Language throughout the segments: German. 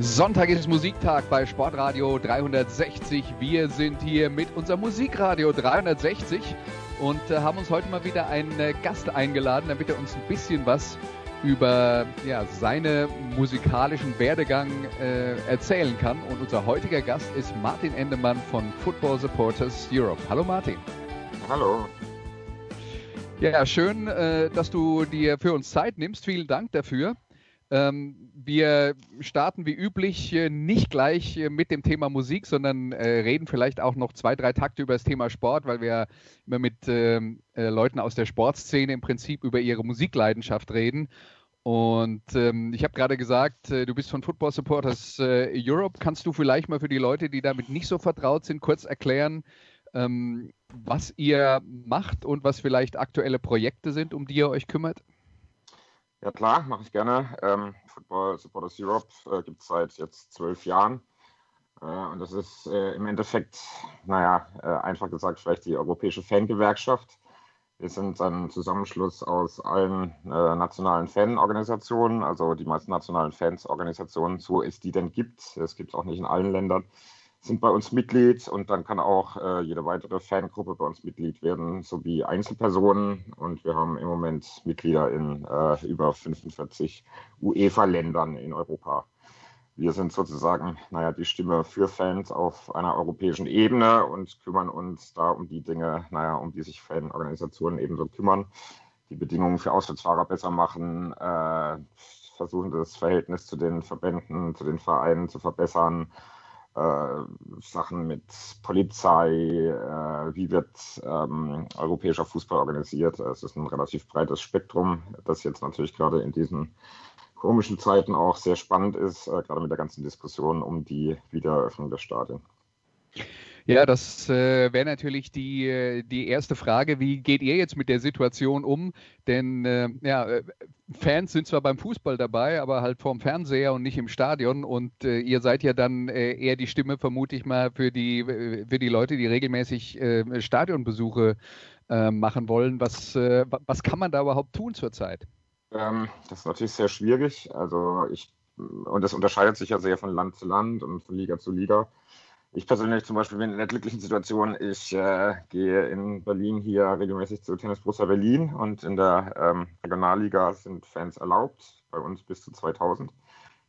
Sonntag ist Musiktag bei Sportradio 360. Wir sind hier mit unserem Musikradio 360 und äh, haben uns heute mal wieder einen äh, Gast eingeladen, damit er uns ein bisschen was über ja, seinen musikalischen Werdegang äh, erzählen kann. Und unser heutiger Gast ist Martin Endemann von Football Supporters Europe. Hallo Martin. Hallo. Ja, schön, äh, dass du dir für uns Zeit nimmst. Vielen Dank dafür. Ähm, wir starten wie üblich äh, nicht gleich äh, mit dem Thema Musik, sondern äh, reden vielleicht auch noch zwei, drei Takte über das Thema Sport, weil wir immer mit ähm, äh, Leuten aus der Sportszene im Prinzip über ihre Musikleidenschaft reden. Und ähm, ich habe gerade gesagt, du bist von Football Supporters Europe. Kannst du vielleicht mal für die Leute, die damit nicht so vertraut sind, kurz erklären, was ihr macht und was vielleicht aktuelle Projekte sind, um die ihr euch kümmert? Ja klar, mache ich gerne. Ähm, Football Supporters Europe äh, gibt es seit jetzt zwölf Jahren. Äh, und das ist äh, im Endeffekt, naja, äh, einfach gesagt, vielleicht die europäische Fangewerkschaft. Wir sind ein Zusammenschluss aus allen äh, nationalen Fanorganisationen, also die meisten nationalen Fansorganisationen, so es die denn gibt. Es gibt es auch nicht in allen Ländern sind bei uns Mitglied und dann kann auch äh, jede weitere Fangruppe bei uns Mitglied werden, sowie Einzelpersonen. Und wir haben im Moment Mitglieder in äh, über 45 UEFA-Ländern in Europa. Wir sind sozusagen, naja, die Stimme für Fans auf einer europäischen Ebene und kümmern uns da um die Dinge, naja, um die sich Fanorganisationen ebenso kümmern. Die Bedingungen für Auswärtsfahrer besser machen, äh, versuchen das Verhältnis zu den Verbänden, zu den Vereinen zu verbessern, Sachen mit Polizei, äh, wie wird ähm, europäischer Fußball organisiert. Es ist ein relativ breites Spektrum, das jetzt natürlich gerade in diesen komischen Zeiten auch sehr spannend ist, äh, gerade mit der ganzen Diskussion um die Wiedereröffnung der Stadien. Ja, das äh, wäre natürlich die, äh, die erste Frage. Wie geht ihr jetzt mit der Situation um? Denn äh, ja, äh, Fans sind zwar beim Fußball dabei, aber halt vorm Fernseher und nicht im Stadion. Und äh, ihr seid ja dann äh, eher die Stimme, vermute ich mal, für die, für die Leute, die regelmäßig Stadionbesuche machen wollen. Was, was kann man da überhaupt tun zurzeit? Ähm, das ist natürlich sehr schwierig. Also ich, und das unterscheidet sich ja sehr von Land zu Land und von Liga zu Liga. Ich persönlich zum Beispiel bin in der glücklichen Situation, ich äh, gehe in Berlin hier regelmäßig zu Tennis Borussia Berlin und in der ähm, Regionalliga sind Fans erlaubt, bei uns bis zu 2000.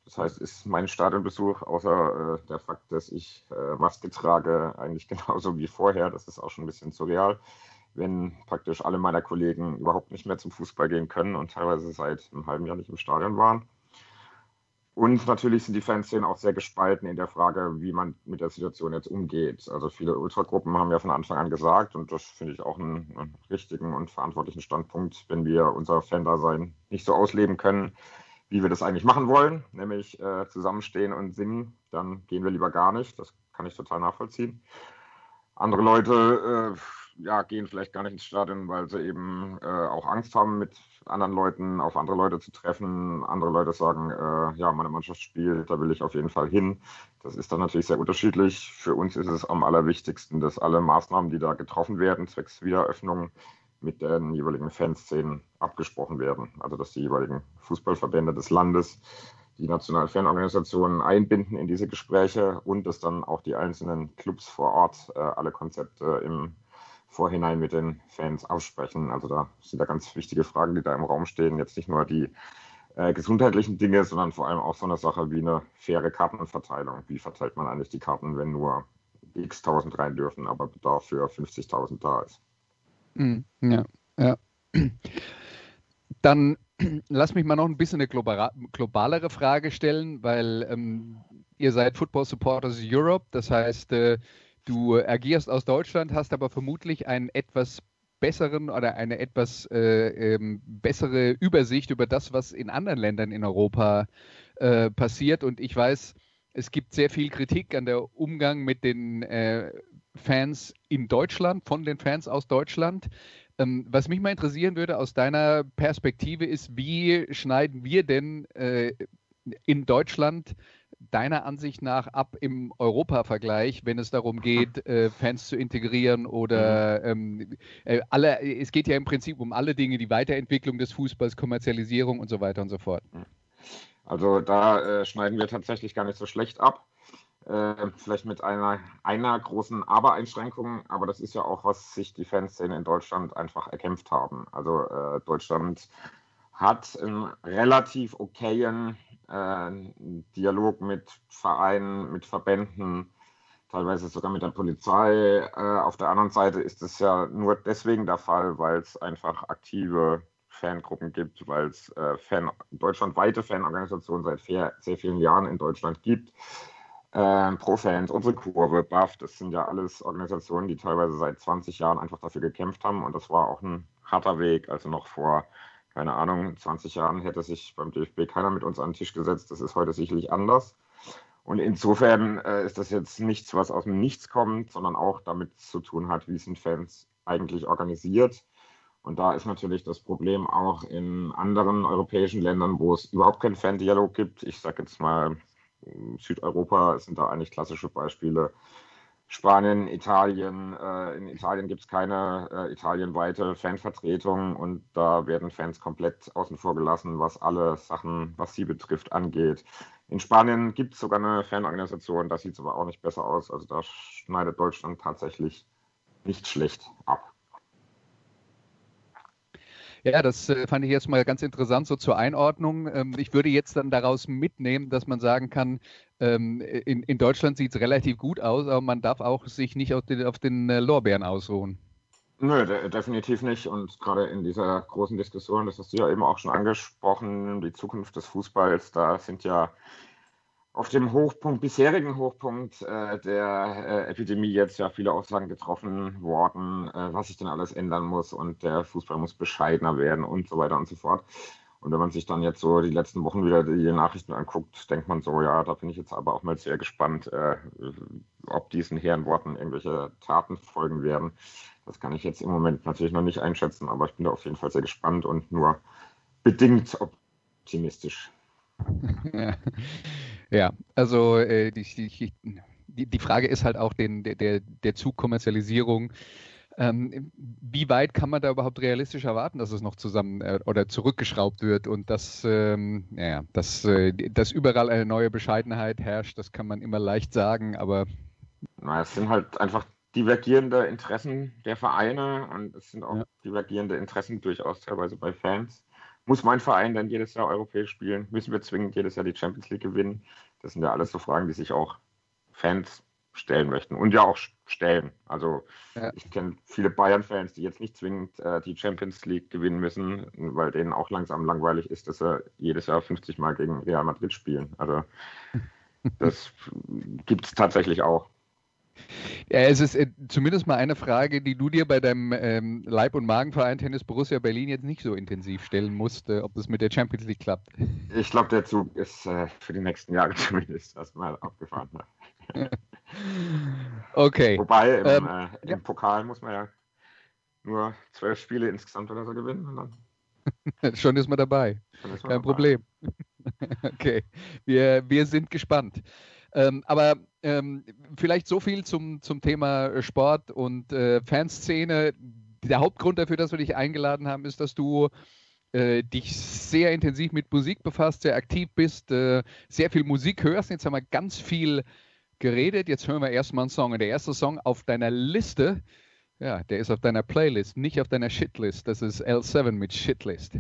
Das heißt, ist mein Stadionbesuch, außer äh, der Fakt, dass ich äh, Maske trage, eigentlich genauso wie vorher. Das ist auch schon ein bisschen surreal, wenn praktisch alle meiner Kollegen überhaupt nicht mehr zum Fußball gehen können und teilweise seit einem halben Jahr nicht im Stadion waren. Und natürlich sind die Fanszenen auch sehr gespalten in der Frage, wie man mit der Situation jetzt umgeht. Also viele Ultragruppen haben ja von Anfang an gesagt, und das finde ich auch einen, einen, richtigen und verantwortlichen Standpunkt, wenn wir unser Fan-Dasein nicht so ausleben können, wie wir das eigentlich machen wollen, nämlich äh, zusammenstehen und singen, dann gehen wir lieber gar nicht. Das kann ich total nachvollziehen. Andere Leute äh, ja, gehen vielleicht gar nicht ins Stadion, weil sie eben äh, auch Angst haben, mit anderen Leuten auf andere Leute zu treffen. Andere Leute sagen, äh, ja, meine Mannschaft spielt, da will ich auf jeden Fall hin. Das ist dann natürlich sehr unterschiedlich. Für uns ist es am allerwichtigsten, dass alle Maßnahmen, die da getroffen werden, zwecks Wiedereröffnung, mit den jeweiligen Fanszenen abgesprochen werden. Also dass die jeweiligen Fußballverbände des Landes die nationalen Fanorganisationen einbinden in diese Gespräche und dass dann auch die einzelnen Clubs vor Ort äh, alle Konzepte im Vorhinein mit den Fans aussprechen. Also da sind da ganz wichtige Fragen, die da im Raum stehen. Jetzt nicht nur die äh, gesundheitlichen Dinge, sondern vor allem auch so eine Sache wie eine faire Kartenverteilung. Wie verteilt man eigentlich die Karten, wenn nur x tausend rein dürfen, aber Bedarf für 50.000 da ist? Mm, ja, ja. Dann lass mich mal noch ein bisschen eine globalere Frage stellen, weil ähm, ihr seid Football Supporters Europe, das heißt, äh, Du agierst aus Deutschland, hast aber vermutlich einen etwas besseren oder eine etwas äh, ähm, bessere Übersicht über das, was in anderen Ländern in Europa äh, passiert. Und ich weiß, es gibt sehr viel Kritik an der Umgang mit den äh, Fans in Deutschland, von den Fans aus Deutschland. Ähm, was mich mal interessieren würde aus deiner Perspektive ist, wie schneiden wir denn äh, in Deutschland deiner Ansicht nach ab im Europa-Vergleich, wenn es darum geht, äh, Fans zu integrieren oder mhm. ähm, äh, alle, es geht ja im Prinzip um alle Dinge, die Weiterentwicklung des Fußballs, Kommerzialisierung und so weiter und so fort. Also da äh, schneiden wir tatsächlich gar nicht so schlecht ab. Äh, vielleicht mit einer, einer großen Aber-Einschränkung, aber das ist ja auch, was sich die Fanszene in Deutschland einfach erkämpft haben. Also äh, Deutschland hat einen relativ okayen äh, Dialog mit Vereinen, mit Verbänden, teilweise sogar mit der Polizei. Äh, auf der anderen Seite ist es ja nur deswegen der Fall, weil es einfach aktive Fangruppen gibt, weil es äh, Fan, deutschlandweite Fanorganisationen seit sehr, sehr vielen Jahren in Deutschland gibt. Ähm, Pro-Fans, unsere Kurve, BAF, das sind ja alles Organisationen, die teilweise seit 20 Jahren einfach dafür gekämpft haben und das war auch ein harter Weg, also noch vor keine Ahnung, 20 Jahren hätte sich beim DFB keiner mit uns an den Tisch gesetzt. Das ist heute sicherlich anders. Und insofern äh, ist das jetzt nichts, was aus dem Nichts kommt, sondern auch damit zu tun hat, wie sind Fans eigentlich organisiert. Und da ist natürlich das Problem auch in anderen europäischen Ländern, wo es überhaupt keinen Fan-Dialog gibt. Ich sage jetzt mal, Südeuropa sind da eigentlich klassische Beispiele. Spanien, Italien. Äh, in Italien gibt es keine äh, italienweite Fanvertretung und da werden Fans komplett außen vor gelassen, was alle Sachen, was sie betrifft, angeht. In Spanien gibt es sogar eine Fanorganisation, da sieht es aber auch nicht besser aus. Also da schneidet Deutschland tatsächlich nicht schlecht ab. Ja, das äh, fand ich jetzt mal ganz interessant so zur Einordnung. Ähm, ich würde jetzt dann daraus mitnehmen, dass man sagen kann, ähm, in, in Deutschland sieht es relativ gut aus, aber man darf auch sich nicht auf den, auf den äh, Lorbeeren ausruhen. Nö, de definitiv nicht. Und gerade in dieser großen Diskussion, das hast du ja eben auch schon angesprochen, die Zukunft des Fußballs, da sind ja auf dem Hochpunkt, bisherigen Hochpunkt äh, der äh, Epidemie jetzt ja viele Aussagen getroffen worden, äh, was sich denn alles ändern muss und der Fußball muss bescheidener werden und so weiter und so fort. Und wenn man sich dann jetzt so die letzten Wochen wieder die Nachrichten anguckt, denkt man so, ja, da bin ich jetzt aber auch mal sehr gespannt, äh, ob diesen hehren Worten irgendwelche Taten folgen werden. Das kann ich jetzt im Moment natürlich noch nicht einschätzen, aber ich bin da auf jeden Fall sehr gespannt und nur bedingt optimistisch. Ja, also äh, die, die, die, Frage ist halt auch den, der, der Zugkommerzialisierung. Ähm, wie weit kann man da überhaupt realistisch erwarten, dass es noch zusammen äh, oder zurückgeschraubt wird und dass, ähm, ja, dass, äh, dass überall eine neue Bescheidenheit herrscht, das kann man immer leicht sagen, aber. Na, es sind halt einfach divergierende Interessen der Vereine und es sind auch ja. divergierende Interessen durchaus teilweise bei Fans. Muss mein Verein dann jedes Jahr europäisch spielen? Müssen wir zwingend jedes Jahr die Champions League gewinnen? Das sind ja alles so Fragen, die sich auch Fans stellen möchten und ja auch stellen. Also ja. ich kenne viele Bayern-Fans, die jetzt nicht zwingend äh, die Champions League gewinnen müssen, weil denen auch langsam langweilig ist, dass sie jedes Jahr 50 Mal gegen Real Madrid spielen. Also das gibt es tatsächlich auch. Ja, es ist äh, zumindest mal eine Frage, die du dir bei deinem ähm, Leib- und Magenverein Tennis Borussia Berlin jetzt nicht so intensiv stellen musst, äh, ob das mit der Champions League klappt. Ich glaube, der Zug ist äh, für die nächsten Jahre zumindest erstmal abgefahren. okay. Wobei im, ähm, äh, im ja. Pokal muss man ja nur zwölf Spiele insgesamt oder so gewinnen. Schon ist man dabei. Ist man Kein dabei. Problem. okay, wir, wir sind gespannt. Ähm, aber ähm, vielleicht so viel zum, zum Thema Sport und äh, Fanszene. Der Hauptgrund dafür, dass wir dich eingeladen haben, ist, dass du äh, dich sehr intensiv mit Musik befasst, sehr aktiv bist, äh, sehr viel Musik hörst. Jetzt haben wir ganz viel geredet. Jetzt hören wir erstmal einen Song. Und der erste Song auf deiner Liste, ja, der ist auf deiner Playlist, nicht auf deiner Shitlist. Das ist L7 mit Shitlist.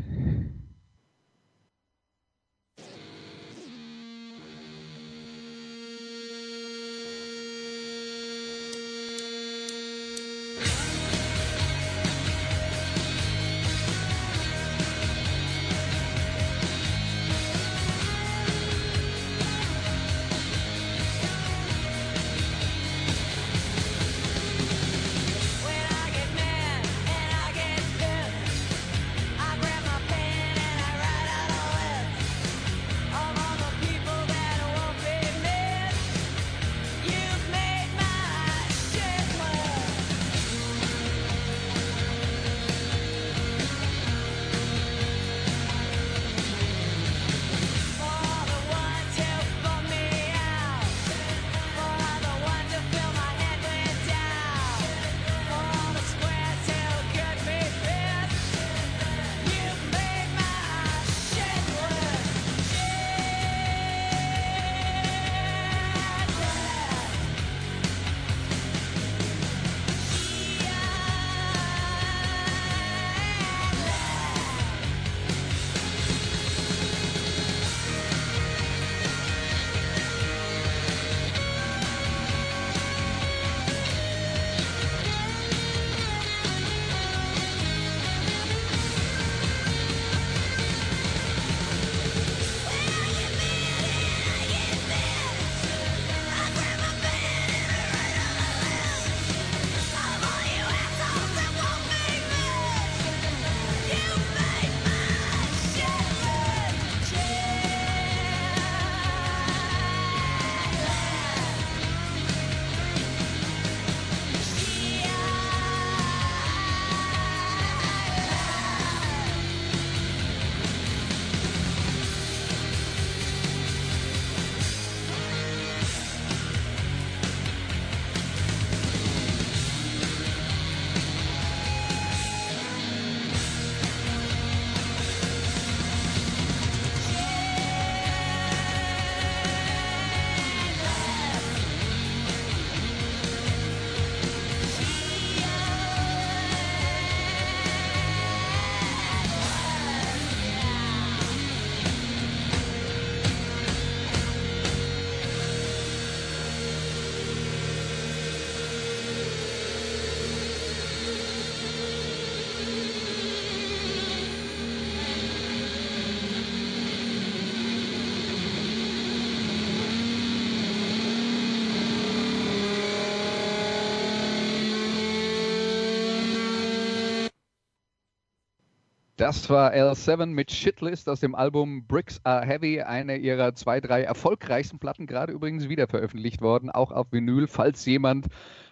Das war L7 mit Shitlist aus dem Album Bricks Are Heavy, eine ihrer zwei, drei erfolgreichsten Platten, gerade übrigens wieder veröffentlicht worden, auch auf Vinyl, falls jemand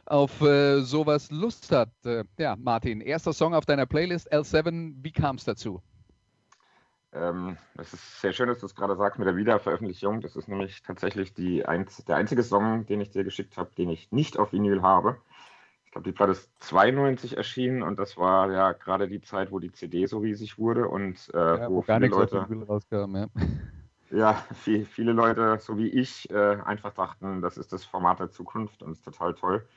auf äh, sowas Lust hat. Äh, ja, Martin, erster Song auf deiner Playlist, L7, wie kam es dazu? Ähm, es ist sehr schön, dass du es gerade sagst mit der Wiederveröffentlichung. Das ist nämlich tatsächlich die der einzige Song, den ich dir geschickt habe, den ich nicht auf Vinyl habe glaube, die Platte ist 92 erschienen und das war ja gerade die Zeit, wo die CD so riesig wurde und äh, ja, wo, wo viele Leute rauskam, ja. ja viel, viele Leute, so wie ich, äh, einfach dachten, das ist das Format der Zukunft und ist total toll.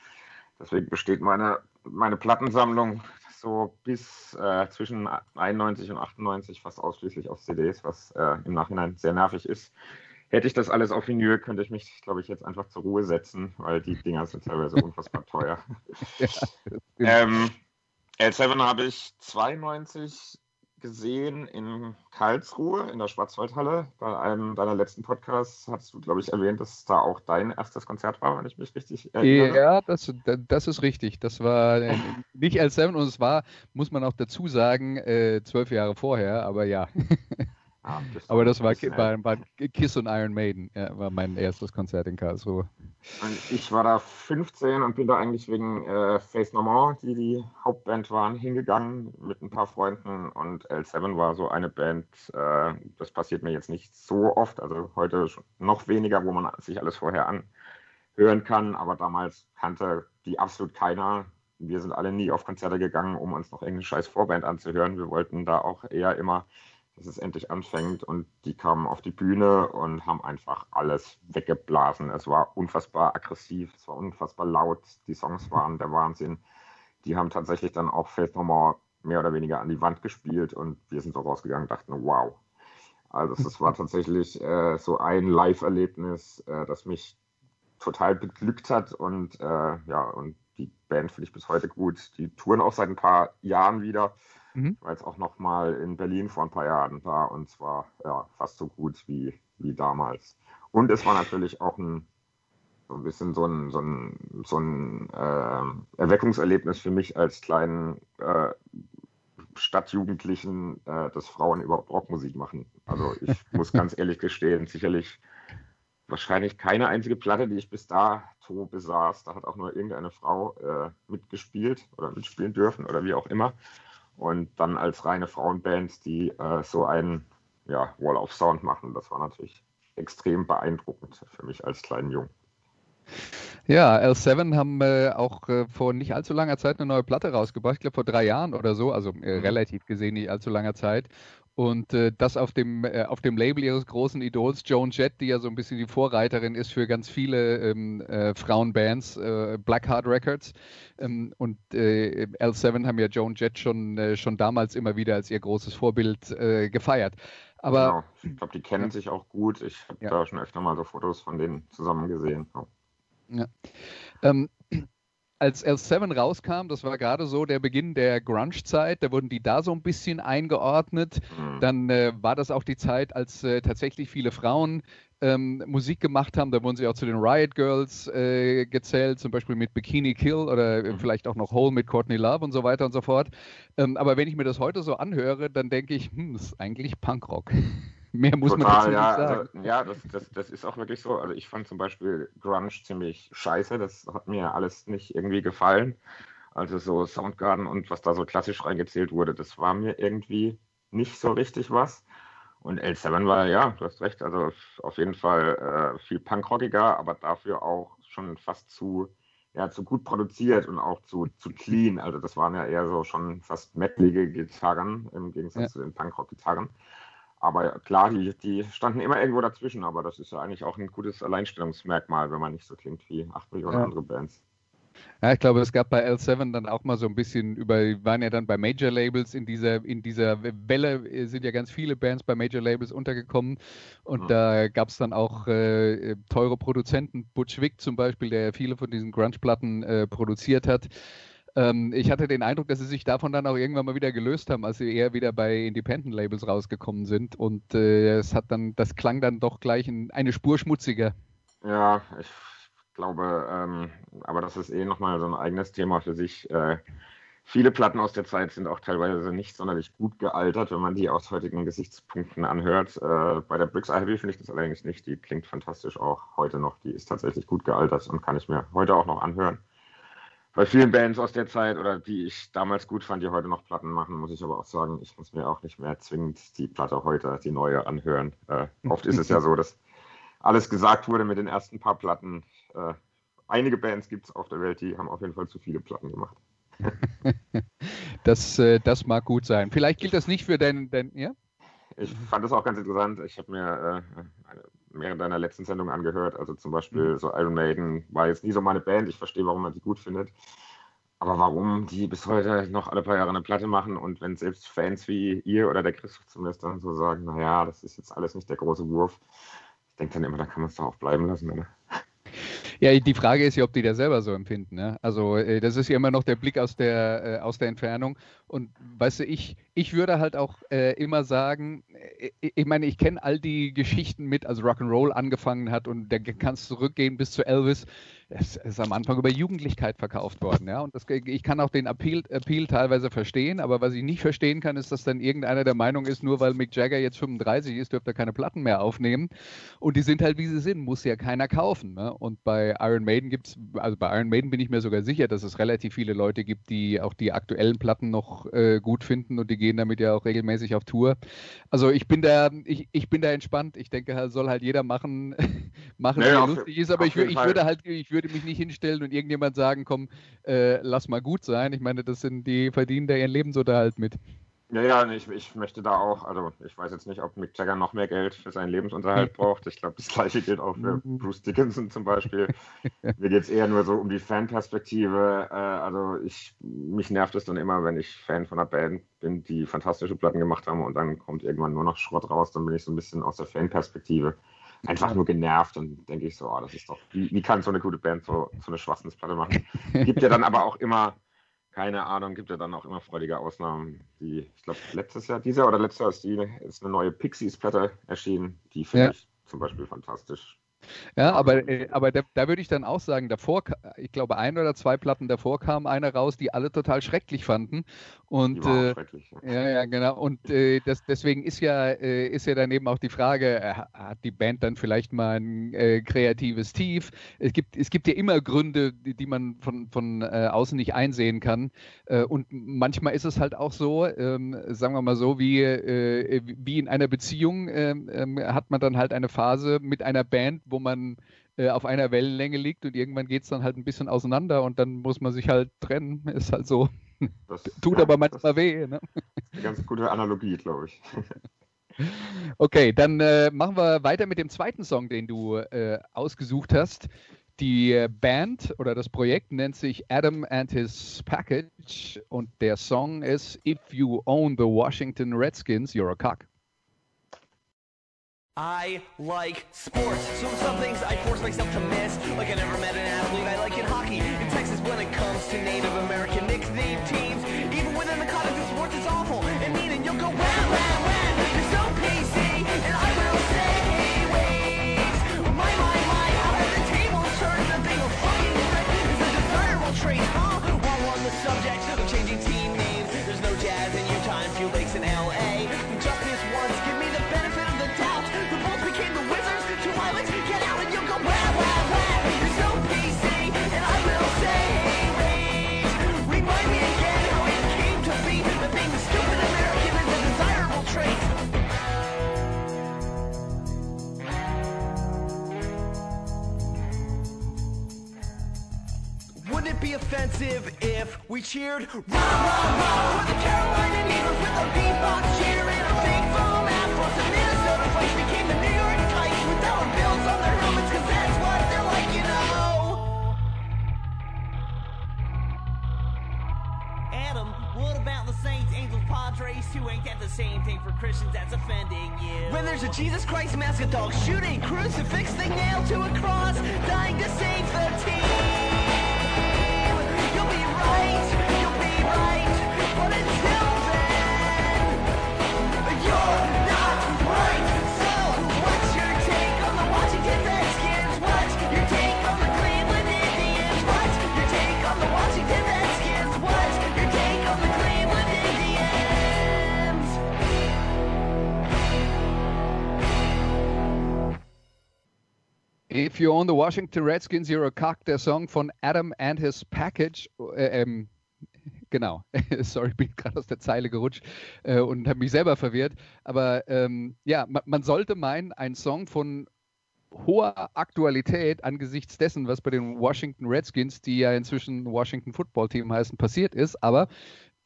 Deswegen besteht meine, meine Plattensammlung so bis äh, zwischen 91 und 98 fast ausschließlich aus CDs, was äh, im Nachhinein sehr nervig ist hätte ich das alles auf Vinyl, könnte ich mich, glaube ich, jetzt einfach zur Ruhe setzen, weil die Dinger sind teilweise unfassbar teuer. ja, ähm, L7 habe ich 92 gesehen in Karlsruhe in der Schwarzwaldhalle. Bei einem deiner letzten Podcasts hast du, glaube ich, erwähnt, dass da auch dein erstes Konzert war, wenn ich mich richtig erinnere. Ja, das, das ist richtig. Das war äh, nicht L7 und es war, muss man auch dazu sagen, äh, zwölf Jahre vorher, aber ja. Ah, Aber das war, war, war, Kiss und Iron Maiden, ja, war mein erstes Konzert in Karlsruhe. Und ich war da 15 und bin da eigentlich wegen äh, Face No die die Hauptband waren, hingegangen mit ein paar Freunden und L7 war so eine Band, äh, das passiert mir jetzt nicht so oft, also heute noch weniger, wo man sich alles vorher anhören kann, aber damals kannte die absolut keiner. Wir sind alle nie auf Konzerte gegangen, um uns noch irgendeine scheiß Vorband anzuhören. Wir wollten da auch eher immer dass es endlich anfängt. Und die kamen auf die Bühne und haben einfach alles weggeblasen. Es war unfassbar aggressiv, es war unfassbar laut. Die Songs waren der Wahnsinn. Die haben tatsächlich dann auch Faith No More mehr oder weniger an die Wand gespielt und wir sind so rausgegangen und dachten, wow. Also es war tatsächlich äh, so ein Live-Erlebnis, äh, das mich total beglückt hat und äh, ja, und die Band finde ich bis heute gut. Die touren auch seit ein paar Jahren wieder. Mhm. Ich war jetzt auch noch mal in Berlin vor ein paar Jahren da und zwar ja, fast so gut wie, wie damals. Und es war natürlich auch ein, so ein bisschen so ein, so ein, so ein äh, Erweckungserlebnis für mich als kleinen äh, Stadtjugendlichen, äh, dass Frauen überhaupt Rockmusik machen. Also ich muss ganz ehrlich gestehen, sicherlich wahrscheinlich keine einzige Platte, die ich bis dato besaß. Da hat auch nur irgendeine Frau äh, mitgespielt oder mitspielen dürfen oder wie auch immer. Und dann als reine Frauenband, die äh, so einen ja, Wall of Sound machen. Das war natürlich extrem beeindruckend für mich als kleinen Jungen. Ja, L7 haben äh, auch äh, vor nicht allzu langer Zeit eine neue Platte rausgebracht, ich glaube vor drei Jahren oder so, also äh, mhm. relativ gesehen nicht allzu langer Zeit. Und äh, das auf dem, äh, auf dem Label ihres großen Idols, Joan Jett, die ja so ein bisschen die Vorreiterin ist für ganz viele ähm, äh, Frauenbands, äh, Blackheart Records. Ähm, und äh, L7 haben ja Joan Jett schon, äh, schon damals immer wieder als ihr großes Vorbild gefeiert. Aber, genau. Ich glaube, die kennen ja. sich auch gut. Ich habe ja. da schon öfter mal so Fotos von denen zusammen gesehen. Oh. Ja. Ähm, als L7 rauskam, das war gerade so der Beginn der Grunge-Zeit, da wurden die da so ein bisschen eingeordnet. Mhm. Dann äh, war das auch die Zeit, als äh, tatsächlich viele Frauen ähm, Musik gemacht haben. Da wurden sie auch zu den Riot Girls äh, gezählt, zum Beispiel mit Bikini Kill oder mhm. vielleicht auch noch Hole mit Courtney Love und so weiter und so fort. Ähm, aber wenn ich mir das heute so anhöre, dann denke ich, hm, das ist eigentlich Punkrock. Mehr muss Total, man dazu ja, nicht sagen. Also, ja, das, das, das ist auch wirklich so. Also ich fand zum Beispiel Grunge ziemlich scheiße. Das hat mir alles nicht irgendwie gefallen. Also so Soundgarden und was da so klassisch reingezählt wurde, das war mir irgendwie nicht so richtig was. Und L7 war, ja, du hast recht, also auf jeden Fall äh, viel punkrockiger, aber dafür auch schon fast zu, ja, zu gut produziert und auch zu, zu clean. Also das waren ja eher so schon fast metalige Gitarren im Gegensatz ja. zu den Punkrock-Gitarren. Aber klar, die, die standen immer irgendwo dazwischen, aber das ist ja eigentlich auch ein gutes Alleinstellungsmerkmal, wenn man nicht so klingt wie 8 Millionen ja. andere Bands. Ja, ich glaube, es gab bei L7 dann auch mal so ein bisschen über, waren ja dann bei Major Labels in dieser, in dieser Welle, sind ja ganz viele Bands bei Major Labels untergekommen und mhm. da gab es dann auch äh, teure Produzenten, Butch Vig zum Beispiel, der viele von diesen Grunge-Platten äh, produziert hat. Ähm, ich hatte den Eindruck, dass sie sich davon dann auch irgendwann mal wieder gelöst haben, als sie eher wieder bei Independent Labels rausgekommen sind. Und äh, es hat dann, das klang dann doch gleich in eine Spur schmutziger. Ja, ich glaube, ähm, aber das ist eh nochmal so ein eigenes Thema für sich. Äh, viele Platten aus der Zeit sind auch teilweise nicht sonderlich gut gealtert, wenn man die aus heutigen Gesichtspunkten anhört. Äh, bei der Bricks Ivy finde ich das allerdings nicht. Die klingt fantastisch auch heute noch. Die ist tatsächlich gut gealtert und kann ich mir heute auch noch anhören. Bei vielen Bands aus der Zeit oder die ich damals gut fand, die heute noch Platten machen, muss ich aber auch sagen, ich muss mir auch nicht mehr zwingend die Platte heute, die neue, anhören. Äh, oft ist es ja so, dass alles gesagt wurde mit den ersten paar Platten. Äh, einige Bands gibt es auf der Welt, die haben auf jeden Fall zu viele Platten gemacht. das, äh, das mag gut sein. Vielleicht gilt das nicht für deinen, dein, ja? Ich fand das auch ganz interessant. Ich habe mir äh, mehrere deiner letzten Sendungen angehört. Also zum Beispiel mhm. so Iron Maiden war jetzt nie so meine Band. Ich verstehe, warum man die gut findet. Aber warum die bis heute noch alle paar Jahre eine Platte machen und wenn selbst Fans wie ihr oder der Christoph zumindest dann so sagen, naja, das ist jetzt alles nicht der große Wurf. Ich denke dann immer, da kann man es doch auch bleiben lassen, oder? Ja, die Frage ist ja, ob die das selber so empfinden. Ne? Also äh, das ist ja immer noch der Blick aus der, äh, aus der Entfernung. Und weißt du, ich, ich würde halt auch äh, immer sagen, äh, ich meine, ich kenne all die Geschichten mit, als Rock'n'Roll angefangen hat und der kannst zurückgehen bis zu Elvis es ist am Anfang über Jugendlichkeit verkauft worden, ja. Und das, ich kann auch den Appeal, Appeal, teilweise verstehen, aber was ich nicht verstehen kann, ist, dass dann irgendeiner der Meinung ist, nur weil Mick Jagger jetzt 35 ist, dürfte er keine Platten mehr aufnehmen. Und die sind halt wie sie sind, muss ja keiner kaufen. Ne? Und bei Iron Maiden gibt es, also bei Iron Maiden bin ich mir sogar sicher, dass es relativ viele Leute gibt, die auch die aktuellen Platten noch äh, gut finden und die gehen damit ja auch regelmäßig auf Tour. Also ich bin da, ich, ich bin da entspannt. Ich denke, soll halt jeder machen, machen, naja, was lustig ist, aber ich, ich würde halt, ich würde würde mich nicht hinstellen und irgendjemand sagen, komm, äh, lass mal gut sein. Ich meine, das sind die verdienen da ihren Lebensunterhalt mit. Ja, ja, ich, ich möchte da auch, also ich weiß jetzt nicht, ob Mick Jagger noch mehr Geld für seinen Lebensunterhalt braucht. Ich glaube, das gleiche gilt auch für mhm. Bruce Dickinson zum Beispiel. Mir geht es eher nur so um die Fanperspektive. Äh, also ich, mich nervt es dann immer, wenn ich Fan von einer Band bin, die fantastische Platten gemacht haben und dann kommt irgendwann nur noch Schrott raus, dann bin ich so ein bisschen aus der Fanperspektive einfach nur genervt und denke ich so, oh, das ist doch, wie, wie kann so eine gute Band so, so eine Schwachsinnsplatte machen? Gibt ja dann aber auch immer, keine Ahnung, gibt ja dann auch immer freudige Ausnahmen. Die, ich glaube, letztes Jahr, dieser oder letztes Jahr ist, die, ist eine neue Pixies-Platte erschienen. Die finde ja. ich zum Beispiel fantastisch. Ja, aber, äh, aber da, da, würde ich dann auch sagen, davor, ich glaube, ein oder zwei Platten davor kam eine raus, die alle total schrecklich fanden. Und äh, ja. ja. ja, genau. Und äh, das, deswegen ist ja, äh, ist ja daneben auch die Frage, äh, hat die Band dann vielleicht mal ein äh, kreatives Tief? Es gibt, es gibt ja immer Gründe, die, die man von, von außen nicht einsehen kann. und manchmal ist es halt auch so, ähm, sagen wir mal so, wie, wie in einer Beziehung ähm, ähm, hat man dann halt eine Phase mit einer Band, wo man äh, auf einer Wellenlänge liegt und irgendwann geht es dann halt ein bisschen auseinander und dann muss man sich halt trennen. Ist halt so. Das, Tut ja, aber manchmal weh. Ne? Eine ganz gute Analogie, glaube ich. Okay, dann äh, machen wir weiter mit dem zweiten Song, den du äh, ausgesucht hast. Die Band oder das Projekt nennt sich Adam and His Package und der Song ist If You Own the Washington Redskins, You're a Cock. I like sports, so some things I force myself to miss. Like I never met an athlete I like in hockey. In Texas, when it comes to Native offensive if we cheered rah rah rah for the Carolina Eagles with a beatbox cheer and a big foam afro? The Minnesota Vikes became the New York Knights with our bills on their helmets, cause that's what they're like, you know. Adam, what about the Saints, Angels, Padres, who ain't that the same thing for Christians that's offending you? When there's a Jesus Christ mask, a dog shooting, crucifix they nailed to a cross, dying to save the team right, right, but until then, you're You're on the Washington Redskins, you're a cock, der Song von Adam and his Package. Äh, ähm, genau, sorry, bin gerade aus der Zeile gerutscht äh, und habe mich selber verwirrt. Aber ähm, ja, man, man, sollte meinen, ein Song von hoher Aktualität angesichts dessen, was bei den Washington Redskins, die ja inzwischen Washington Football Team heißen, passiert ist. Aber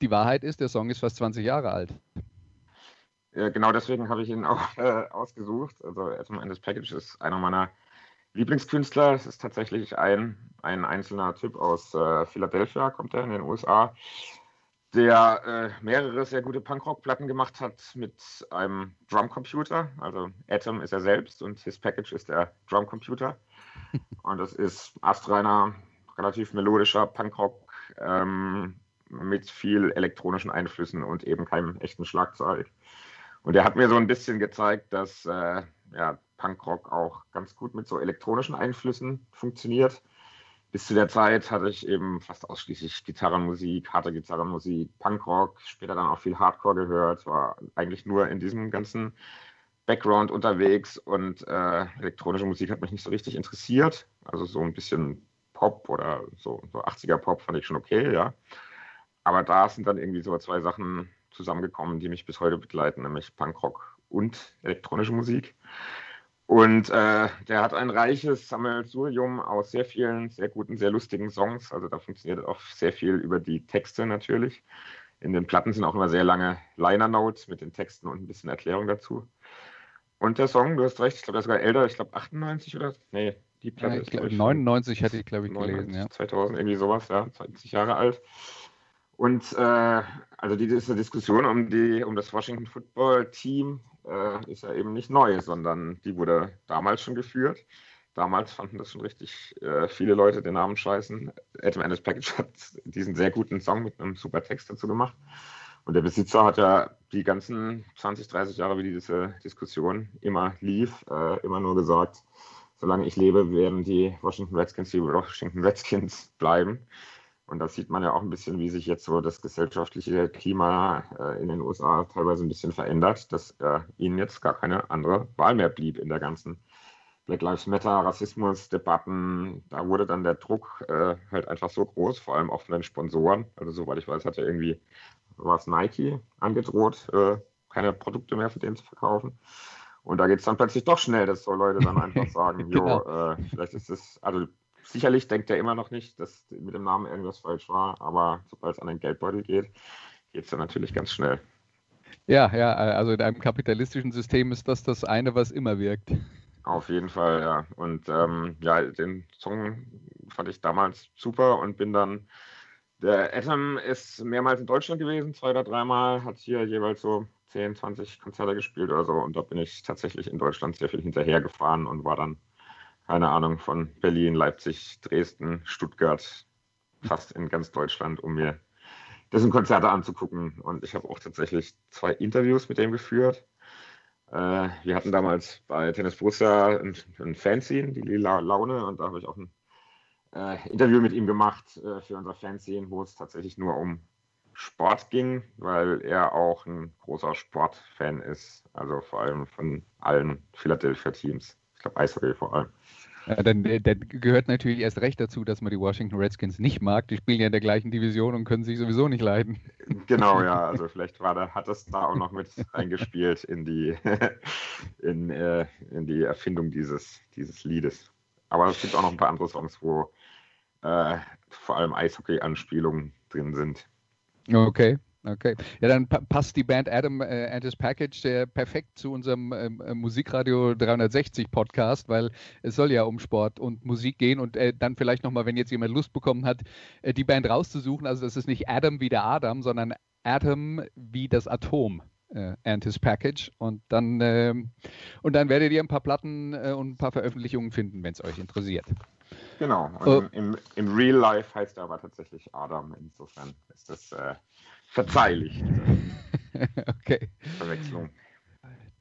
die Wahrheit ist, der Song ist fast 20 Jahre alt. Ja, genau deswegen habe ich ihn auch äh, ausgesucht. Also Atom his Package ist einer meiner Lieblingskünstler. Es ist tatsächlich ein, ein einzelner Typ aus äh, Philadelphia, kommt er in den USA, der äh, mehrere sehr gute Punkrock-Platten gemacht hat mit einem Drumcomputer. Also Atom ist er selbst und his Package ist der Drumcomputer. und das ist astreiner, relativ melodischer Punkrock ähm, mit viel elektronischen Einflüssen und eben keinem echten Schlagzeug. Und er hat mir so ein bisschen gezeigt, dass äh, ja, Punkrock auch ganz gut mit so elektronischen Einflüssen funktioniert. Bis zu der Zeit hatte ich eben fast ausschließlich Gitarrenmusik, harte Gitarrenmusik, Punkrock, später dann auch viel Hardcore gehört, war eigentlich nur in diesem ganzen Background unterwegs und äh, elektronische Musik hat mich nicht so richtig interessiert. Also so ein bisschen Pop oder so, so 80er Pop fand ich schon okay, ja. Aber da sind dann irgendwie so zwei Sachen zusammengekommen, die mich bis heute begleiten, nämlich Punkrock und elektronische Musik. Und äh, der hat ein reiches Sammelsurium aus sehr vielen, sehr guten, sehr lustigen Songs. Also da funktioniert auch sehr viel über die Texte natürlich. In den Platten sind auch immer sehr lange Liner Notes mit den Texten und ein bisschen Erklärung dazu. Und der Song, du hast recht, ich glaube, der ist sogar älter, ich glaube 98 oder? Nee, die Platte ja, ist. Glaub, 99 hatte ich, glaube ich, 99, gelesen, ja. 2000, irgendwie sowas, ja, 20 Jahre alt. Und äh, also diese Diskussion um, die, um das Washington Football Team äh, ist ja eben nicht neu, sondern die wurde damals schon geführt. Damals fanden das schon richtig äh, viele Leute den Namen scheißen. Adam Ennis Package hat diesen sehr guten Song mit einem super Text dazu gemacht. Und der Besitzer hat ja die ganzen 20, 30 Jahre, wie diese Diskussion immer lief, äh, immer nur gesagt, solange ich lebe, werden die Washington Redskins die Washington Redskins bleiben. Und da sieht man ja auch ein bisschen, wie sich jetzt so das gesellschaftliche Klima äh, in den USA teilweise ein bisschen verändert, dass äh, ihnen jetzt gar keine andere Wahl mehr blieb in der ganzen Black Lives Matter, Rassismus-Debatten. Da wurde dann der Druck äh, halt einfach so groß, vor allem auch von den Sponsoren. Also soweit ich weiß, hat ja irgendwie was Nike angedroht, keine Produkte mehr für den zu verkaufen. Und da geht es dann plötzlich doch schnell, dass so Leute dann einfach sagen, genau. jo, äh, vielleicht ist es, also sicherlich denkt er immer noch nicht, dass mit dem Namen irgendwas falsch war, aber sobald es an den Geldbeutel geht, geht es dann natürlich ganz schnell. Ja, ja, also in einem kapitalistischen System ist das das eine, was immer wirkt. Auf jeden Fall, ja. Und ähm, ja, den Song fand ich damals super und bin dann. Der Atom ist mehrmals in Deutschland gewesen, zwei oder dreimal, hat hier jeweils so 10, 20 Konzerte gespielt oder so. Und da bin ich tatsächlich in Deutschland sehr viel hinterhergefahren und war dann keine Ahnung, von Berlin, Leipzig, Dresden, Stuttgart, fast in ganz Deutschland, um mir dessen Konzerte anzugucken. Und ich habe auch tatsächlich zwei Interviews mit dem geführt. Äh, wir hatten damals bei Tennis Borussia ein, ein Fanzine, die Lila Laune, und da habe ich auch ein äh, Interview mit ihm gemacht äh, für unser Fanzine, wo es tatsächlich nur um Sport ging, weil er auch ein großer Sportfan ist, also vor allem von allen Philadelphia Teams. Ich glaube Eishockey vor allem. Ja, dann, dann, gehört natürlich erst recht dazu, dass man die Washington Redskins nicht mag. Die spielen ja in der gleichen Division und können sich sowieso nicht leiden. Genau, ja. Also vielleicht war da, hat das da auch noch mit eingespielt in die, in, äh, in die Erfindung dieses, dieses Liedes. Aber es gibt auch noch ein paar andere Songs, wo äh, vor allem Eishockey-Anspielungen drin sind. Okay. Okay. Ja, dann passt die Band Adam äh, and his Package äh, perfekt zu unserem ähm, äh, Musikradio 360 Podcast, weil es soll ja um Sport und Musik gehen und äh, dann vielleicht nochmal, wenn jetzt jemand Lust bekommen hat, äh, die Band rauszusuchen. Also das ist nicht Adam wie der Adam, sondern Atom wie das Atom äh, and his Package. Und dann, ähm, und dann werdet ihr ein paar Platten und ein paar Veröffentlichungen finden, wenn es euch interessiert. Genau. Und oh. im, im, Real Life heißt er aber tatsächlich Adam. Insofern ist das verzeihlich. okay. Verwechslung.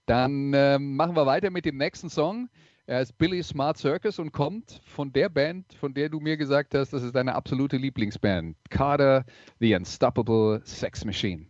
Dann ähm, machen wir weiter mit dem nächsten Song. Er ist Billy Smart Circus und kommt von der Band, von der du mir gesagt hast, das ist deine absolute Lieblingsband. Carter, The Unstoppable Sex Machine.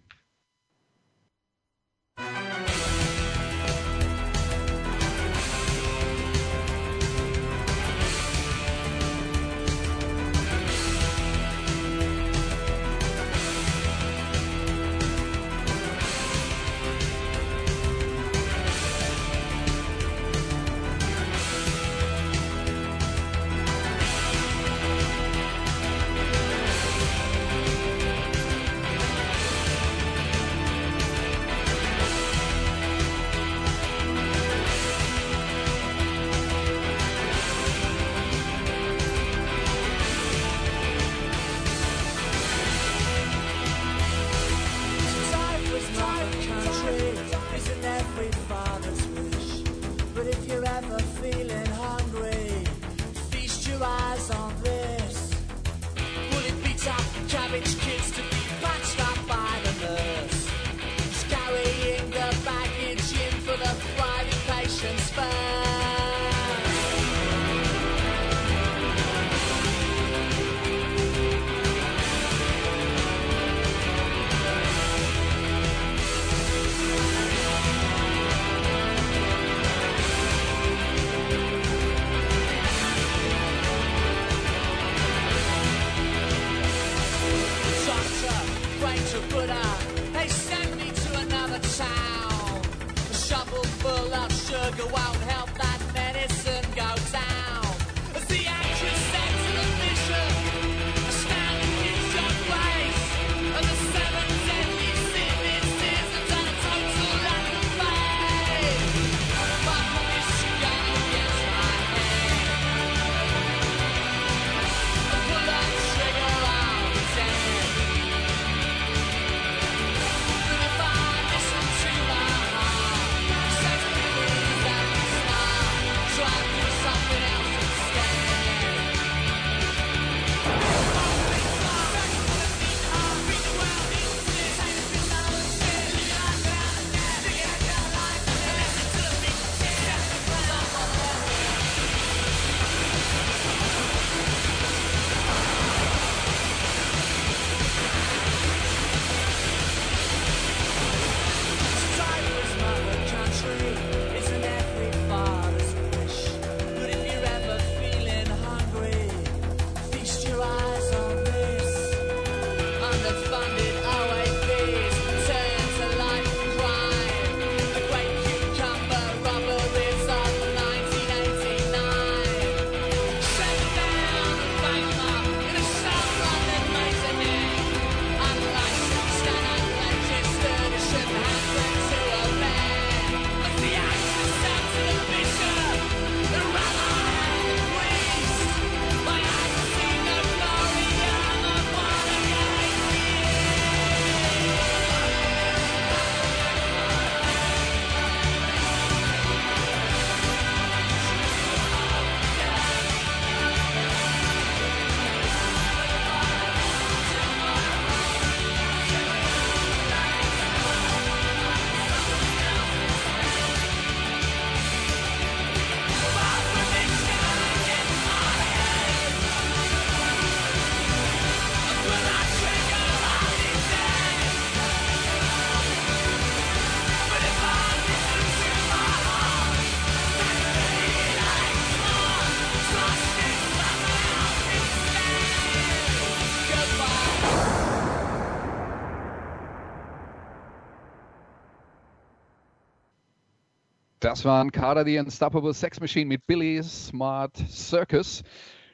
Das waren Kader die Unstoppable Sex Machine mit Billy Smart Circus.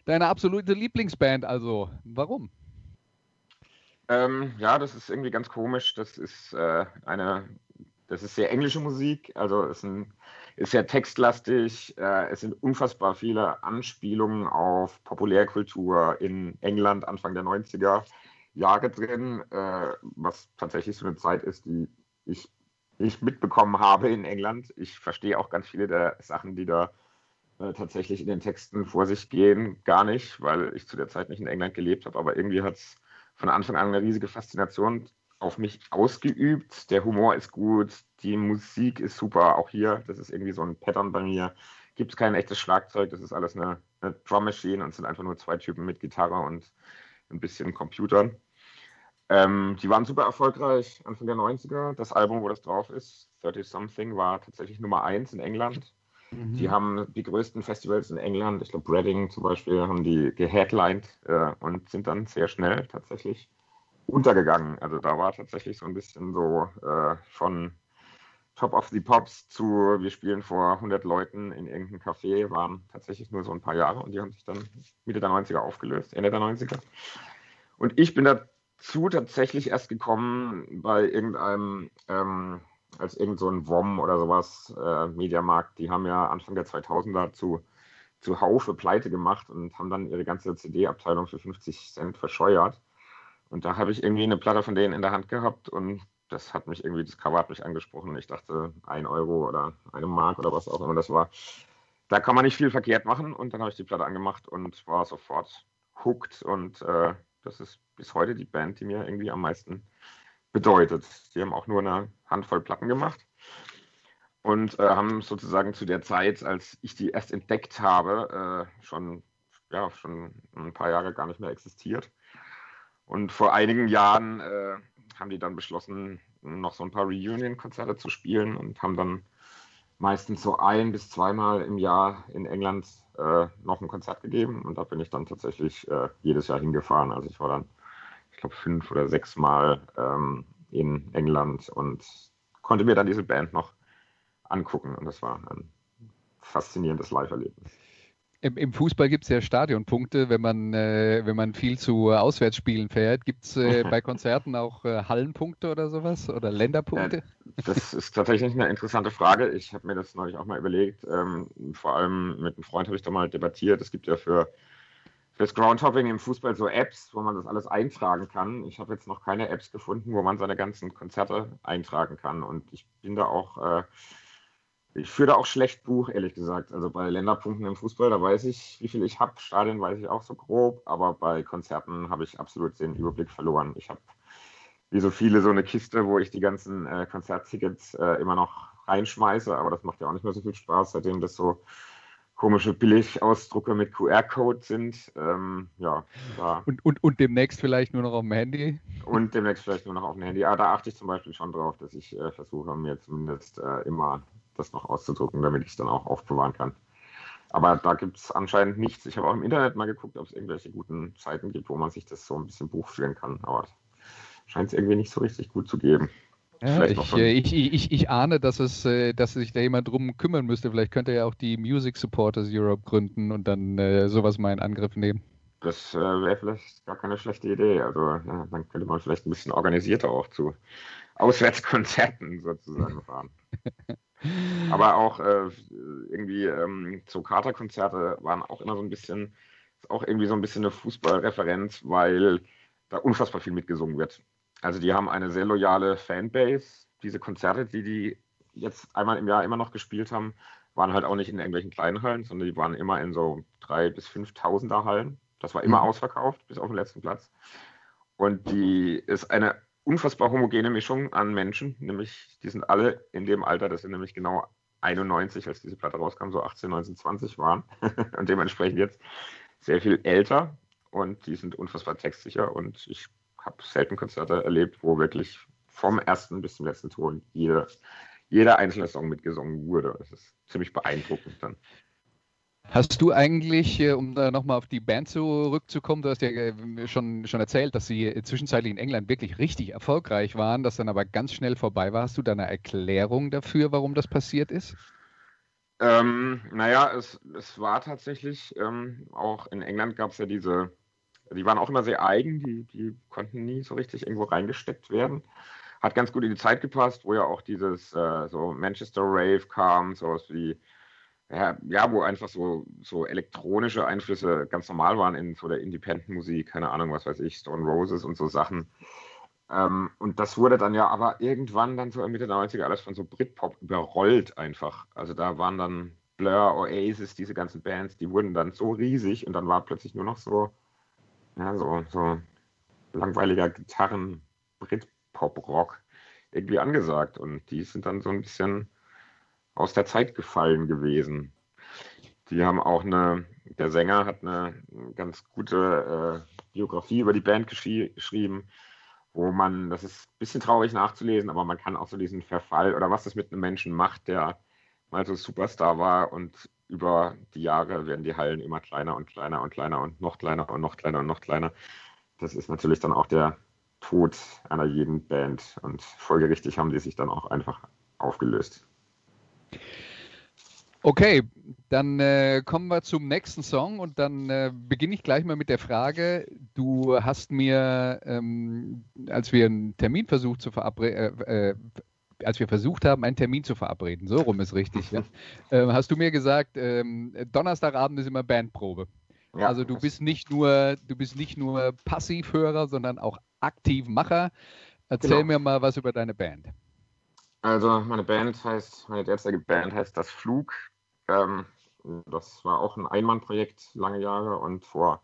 Deine absolute Lieblingsband, also warum? Ähm, ja, das ist irgendwie ganz komisch. Das ist äh, eine, das ist sehr englische Musik, also ist, ein, ist sehr textlastig. Äh, es sind unfassbar viele Anspielungen auf Populärkultur in England Anfang der 90er Jahre drin, äh, was tatsächlich so eine Zeit ist, die ich ich mitbekommen habe in England. Ich verstehe auch ganz viele der Sachen, die da äh, tatsächlich in den Texten vor sich gehen, gar nicht, weil ich zu der Zeit nicht in England gelebt habe. Aber irgendwie hat es von Anfang an eine riesige Faszination auf mich ausgeübt. Der Humor ist gut, die Musik ist super. Auch hier, das ist irgendwie so ein Pattern bei mir. Gibt es kein echtes Schlagzeug, das ist alles eine, eine Drum Machine und sind einfach nur zwei Typen mit Gitarre und ein bisschen Computern. Ähm, die waren super erfolgreich Anfang der 90er. Das Album, wo das drauf ist, 30 Something, war tatsächlich Nummer 1 in England. Mhm. Die haben die größten Festivals in England, ich glaube Reading zum Beispiel, haben die geheadlined äh, und sind dann sehr schnell tatsächlich untergegangen. Also da war tatsächlich so ein bisschen so äh, von Top of the Pops zu, wir spielen vor 100 Leuten in irgendeinem Café, waren tatsächlich nur so ein paar Jahre und die haben sich dann Mitte der 90er aufgelöst, Ende der 90er. Und ich bin da dazu tatsächlich erst gekommen bei irgendeinem, ähm, als irgend so WOM oder sowas, äh, Mediamarkt, die haben ja Anfang der 2000er zu, zu Haufe pleite gemacht und haben dann ihre ganze CD-Abteilung für 50 Cent verscheuert. Und da habe ich irgendwie eine Platte von denen in der Hand gehabt und das hat mich irgendwie, das Cover hat mich angesprochen. Ich dachte, ein Euro oder eine Mark oder was auch immer das war. Da kann man nicht viel verkehrt machen und dann habe ich die Platte angemacht und war sofort hooked und äh, das ist bis heute die Band, die mir irgendwie am meisten bedeutet. Die haben auch nur eine Handvoll Platten gemacht und äh, haben sozusagen zu der Zeit, als ich die erst entdeckt habe, äh, schon, ja, schon ein paar Jahre gar nicht mehr existiert. Und vor einigen Jahren äh, haben die dann beschlossen, noch so ein paar Reunion-Konzerte zu spielen und haben dann meistens so ein bis zweimal im Jahr in England äh, noch ein Konzert gegeben und da bin ich dann tatsächlich äh, jedes Jahr hingefahren. Also ich war dann, glaube, fünf oder sechs Mal ähm, in England und konnte mir dann diese Band noch angucken. Und das war ein faszinierendes Live-Erlebnis. Im, Im, Fußball gibt es ja Stadionpunkte, wenn man, äh, wenn man viel zu Auswärtsspielen fährt. Gibt es äh, bei Konzerten auch äh, Hallenpunkte oder sowas oder Länderpunkte? das ist tatsächlich eine interessante Frage. Ich habe mir das neulich auch mal überlegt. Ähm, vor allem mit einem Freund habe ich da mal debattiert. Es gibt ja für fürs Groundhopping im Fußball so Apps, wo man das alles eintragen kann. Ich habe jetzt noch keine Apps gefunden, wo man seine ganzen Konzerte eintragen kann. Und ich bin da auch äh, ich führe da auch schlecht Buch, ehrlich gesagt. Also bei Länderpunkten im Fußball, da weiß ich, wie viel ich habe. Stadien weiß ich auch so grob, aber bei Konzerten habe ich absolut den Überblick verloren. Ich habe wie so viele so eine Kiste, wo ich die ganzen äh, Konzerttickets äh, immer noch reinschmeiße, aber das macht ja auch nicht mehr so viel Spaß, seitdem das so komische Billigausdrucke mit QR-Code sind. Ähm, ja, und, und, und demnächst vielleicht nur noch auf dem Handy? Und demnächst vielleicht nur noch auf dem Handy. Aber da achte ich zum Beispiel schon drauf, dass ich äh, versuche, mir zumindest äh, immer das noch auszudrucken, damit ich es dann auch aufbewahren kann. Aber da gibt es anscheinend nichts. Ich habe auch im Internet mal geguckt, ob es irgendwelche guten Seiten gibt, wo man sich das so ein bisschen buchführen kann. Aber scheint es irgendwie nicht so richtig gut zu geben. Ja, ich, äh, ich, ich, ich, ahne, dass, es, äh, dass sich da jemand drum kümmern müsste. Vielleicht könnte er ja auch die Music Supporters Europe gründen und dann äh, sowas mal in Angriff nehmen. Das äh, wäre vielleicht gar keine schlechte Idee. Also ja, dann könnte man vielleicht ein bisschen organisierter auch zu Auswärtskonzerten sozusagen fahren. Aber auch äh, irgendwie ähm, so Katerkonzerte waren auch immer so ein bisschen, auch irgendwie so ein bisschen eine Fußballreferenz, weil da unfassbar viel mitgesungen wird. Also die haben eine sehr loyale Fanbase. Diese Konzerte, die die jetzt einmal im Jahr immer noch gespielt haben, waren halt auch nicht in irgendwelchen kleinen Hallen, sondern die waren immer in so drei bis 5.000er Hallen. Das war immer mhm. ausverkauft, bis auf den letzten Platz. Und die ist eine unfassbar homogene Mischung an Menschen, nämlich die sind alle in dem Alter, das sind nämlich genau 91, als diese Platte rauskam, so 18, 19, 20 waren und dementsprechend jetzt sehr viel älter und die sind unfassbar textsicher und ich habe selten Konzerte erlebt, wo wirklich vom ersten bis zum letzten Ton jeder, jeder einzelne Song mitgesungen wurde. Das ist ziemlich beeindruckend dann. Hast du eigentlich, äh, um da nochmal auf die Band zurückzukommen, du hast ja äh, schon, schon erzählt, dass sie zwischenzeitlich in England wirklich richtig erfolgreich waren, das dann aber ganz schnell vorbei war. Hast du da eine Erklärung dafür, warum das passiert ist? Ähm, naja, es, es war tatsächlich, ähm, auch in England gab es ja diese, die waren auch immer sehr eigen, die, die konnten nie so richtig irgendwo reingesteckt werden. Hat ganz gut in die Zeit gepasst, wo ja auch dieses äh, so Manchester Rave kam, sowas wie ja, ja, wo einfach so, so elektronische Einflüsse ganz normal waren in so der Independent-Musik, keine Ahnung, was weiß ich, Stone Roses und so Sachen. Ähm, und das wurde dann ja aber irgendwann dann so Mitte der 90er alles von so Britpop überrollt einfach. Also da waren dann Blur, Oasis, diese ganzen Bands, die wurden dann so riesig und dann war plötzlich nur noch so, ja, so, so langweiliger Gitarren, Britpop-Rock irgendwie angesagt. Und die sind dann so ein bisschen aus der Zeit gefallen gewesen. Die haben auch eine, der Sänger hat eine ganz gute äh, Biografie über die Band geschrieben, wo man, das ist ein bisschen traurig nachzulesen, aber man kann auch so diesen Verfall oder was das mit einem Menschen macht, der mal so Superstar war und über die Jahre werden die Hallen immer kleiner und kleiner und kleiner und noch kleiner und noch kleiner und noch kleiner. Das ist natürlich dann auch der Tod einer jeden Band und folgerichtig haben die sich dann auch einfach aufgelöst. Okay, dann äh, kommen wir zum nächsten Song und dann äh, beginne ich gleich mal mit der Frage. Du hast mir, ähm, als wir einen Termin versucht zu verabreden, äh, äh, als wir versucht haben, einen Termin zu verabreden, so rum ist richtig, ja, ähm, hast du mir gesagt, ähm, Donnerstagabend ist immer Bandprobe. Ja, also du bist nicht nur, du bist nicht nur Passivhörer, sondern auch Aktivmacher. Erzähl genau. mir mal was über deine Band. Also meine Band heißt, meine derzeitige Band heißt Das Flug. Ähm, das war auch ein Einmannprojekt lange Jahre und vor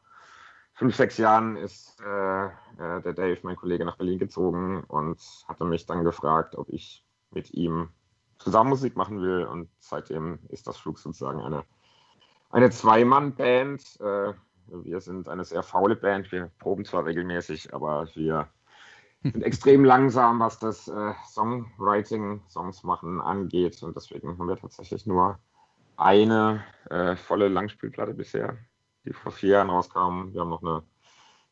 fünf, sechs Jahren ist äh, äh, der Dave, mein Kollege, nach Berlin gezogen und hatte mich dann gefragt, ob ich mit ihm zusammen Musik machen will und seitdem ist das Flug sozusagen eine, eine Zwei-Mann-Band. Äh, wir sind eine sehr faule Band, wir proben zwar regelmäßig, aber wir sind extrem langsam, was das äh, Songwriting, Songs machen angeht. Und deswegen haben wir tatsächlich nur eine äh, volle Langspielplatte bisher, die vor vier Jahren rauskam. Wir haben noch eine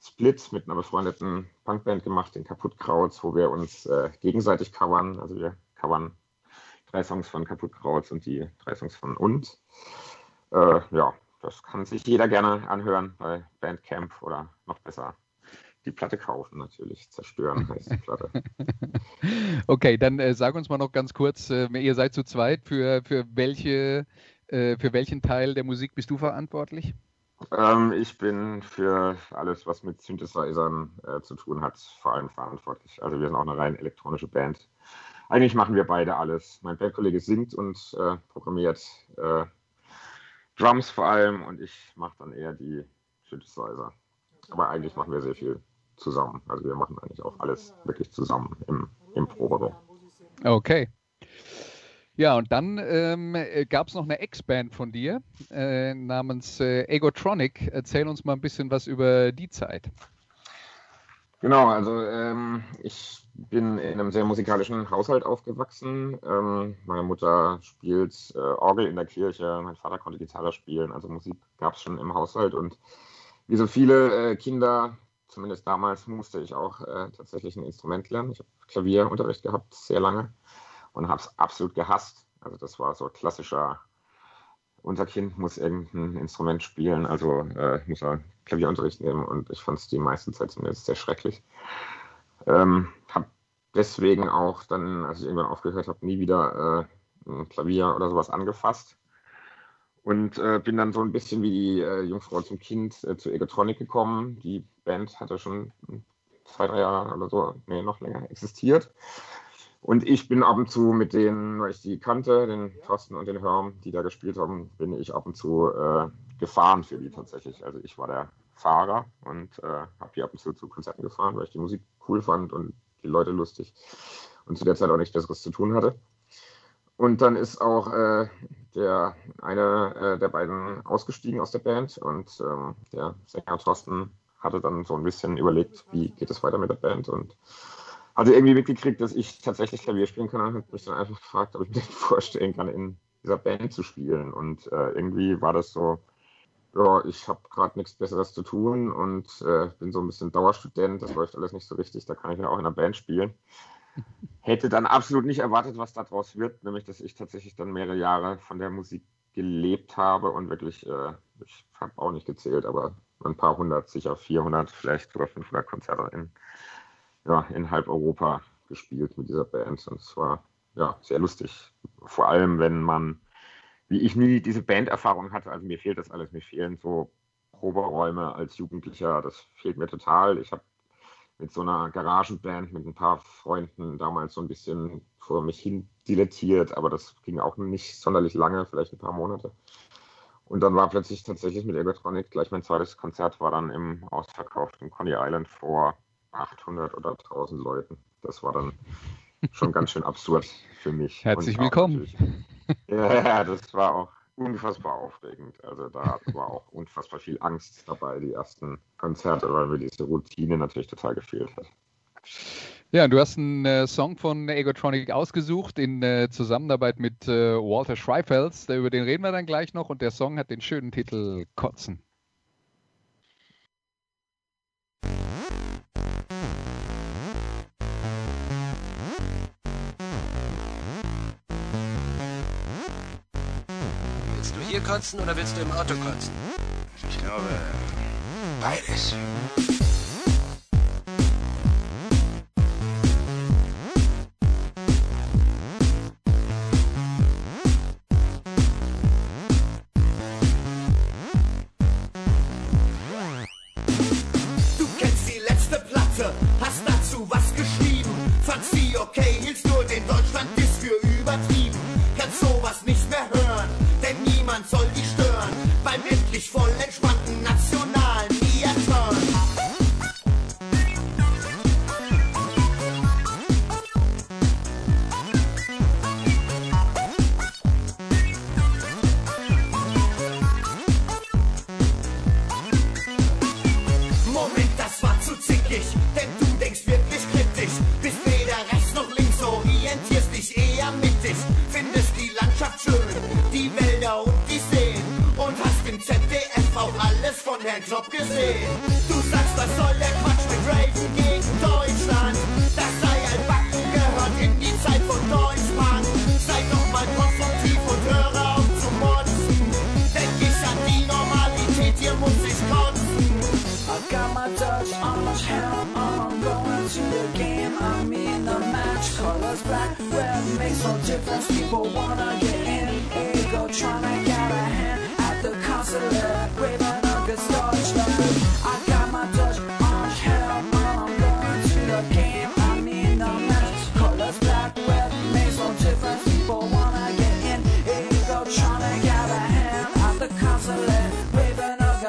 Split mit einer befreundeten Punkband gemacht, den Kaputtkrauts, wo wir uns äh, gegenseitig covern. Also wir covern drei Songs von Kaputtkrauts und die drei Songs von uns. Äh, ja, das kann sich jeder gerne anhören bei Bandcamp oder noch besser die Platte kaufen natürlich. Zerstören heißt die Platte. okay, dann äh, sag uns mal noch ganz kurz, äh, ihr seid zu zweit, für, für, welche, äh, für welchen Teil der Musik bist du verantwortlich? Ähm, ich bin für alles, was mit Synthesizern äh, zu tun hat, vor allem verantwortlich. Also wir sind auch eine rein elektronische Band. Eigentlich machen wir beide alles. Mein Bandkollege singt und äh, programmiert äh, Drums vor allem und ich mache dann eher die Synthesizer. Aber eigentlich machen wir sehr viel zusammen. Also wir machen eigentlich auch alles wirklich zusammen im, im Proberaum. Okay. Ja, und dann ähm, gab es noch eine Ex-Band von dir äh, namens äh, Egotronic. Erzähl uns mal ein bisschen was über die Zeit. Genau, also ähm, ich bin in einem sehr musikalischen Haushalt aufgewachsen. Ähm, meine Mutter spielt äh, Orgel in der Kirche, mein Vater konnte Gitarre spielen, also Musik gab es schon im Haushalt und wie so viele äh, Kinder, zumindest damals, musste ich auch äh, tatsächlich ein Instrument lernen. Ich habe Klavierunterricht gehabt, sehr lange, und habe es absolut gehasst. Also das war so klassischer, unser Kind muss irgendein Instrument spielen, also äh, muss er Klavierunterricht nehmen und ich fand es die meiste Zeit zumindest sehr schrecklich. Ähm, habe deswegen auch dann, als ich irgendwann aufgehört habe, nie wieder äh, ein Klavier oder sowas angefasst und äh, bin dann so ein bisschen wie die äh, Jungfrau zum Kind äh, zu Egotronic gekommen. Die Band hatte schon zwei, drei Jahre oder so, nee, noch länger existiert. Und ich bin ab und zu mit denen, weil ich die kannte, den Thorsten und den Hörm, die da gespielt haben, bin ich ab und zu äh, gefahren für die tatsächlich. Also ich war der Fahrer und äh, habe die ab und zu zu Konzerten gefahren, weil ich die Musik cool fand und die Leute lustig und zu der Zeit auch nichts Besseres zu tun hatte. Und dann ist auch äh, der eine äh, der beiden ausgestiegen aus der Band und ähm, der Sänger Thorsten hatte dann so ein bisschen überlegt, wie geht es weiter mit der Band und hatte irgendwie mitgekriegt, dass ich tatsächlich Klavier spielen kann und hat mich dann einfach gefragt, ob ich mir vorstellen kann, in dieser Band zu spielen. Und äh, irgendwie war das so, ja, ich habe gerade nichts Besseres zu tun und äh, bin so ein bisschen Dauerstudent, das läuft alles nicht so richtig, da kann ich ja auch in einer Band spielen. Hätte dann absolut nicht erwartet, was daraus wird, nämlich dass ich tatsächlich dann mehrere Jahre von der Musik gelebt habe und wirklich, äh, ich habe auch nicht gezählt, aber ein paar hundert, sicher 400, vielleicht sogar 500 Konzerte in, ja, in halb Europa gespielt mit dieser Band. Und es war ja sehr lustig. Vor allem, wenn man, wie ich nie diese Banderfahrung hatte, also mir fehlt das alles, mir fehlen so Proberäume als Jugendlicher, das fehlt mir total. Ich habe mit so einer Garagenband mit ein paar Freunden damals so ein bisschen vor mich hin dilettiert, aber das ging auch nicht sonderlich lange, vielleicht ein paar Monate. Und dann war plötzlich tatsächlich mit Ergotronic gleich mein zweites Konzert war dann im ausverkauften Coney Island vor 800 oder 1000 Leuten. Das war dann schon ganz schön absurd für mich. Herzlich willkommen. Ja, das war auch unfassbar aufregend. Also da war auch unfassbar viel Angst dabei, die ersten Konzerte, weil mir diese Routine natürlich total gefehlt hat. Ja, du hast einen äh, Song von Egotronic ausgesucht in äh, Zusammenarbeit mit äh, Walter Schreifels. Über den reden wir dann gleich noch und der Song hat den schönen Titel Kotzen. Kotzen oder willst du im Auto kotzen? Ich glaube, beides.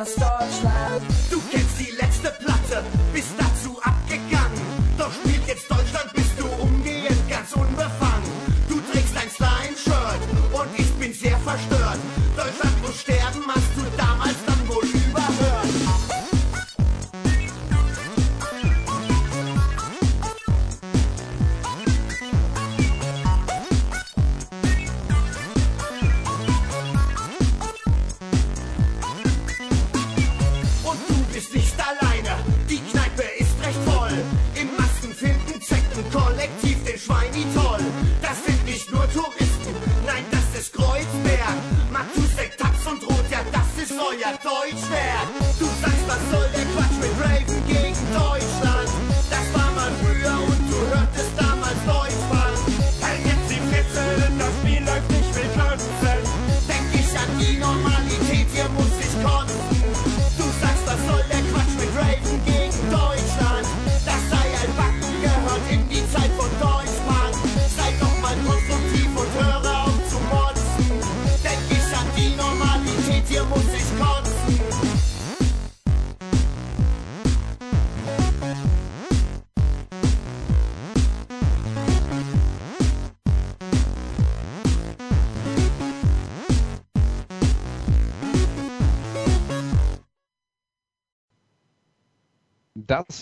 starch lamp.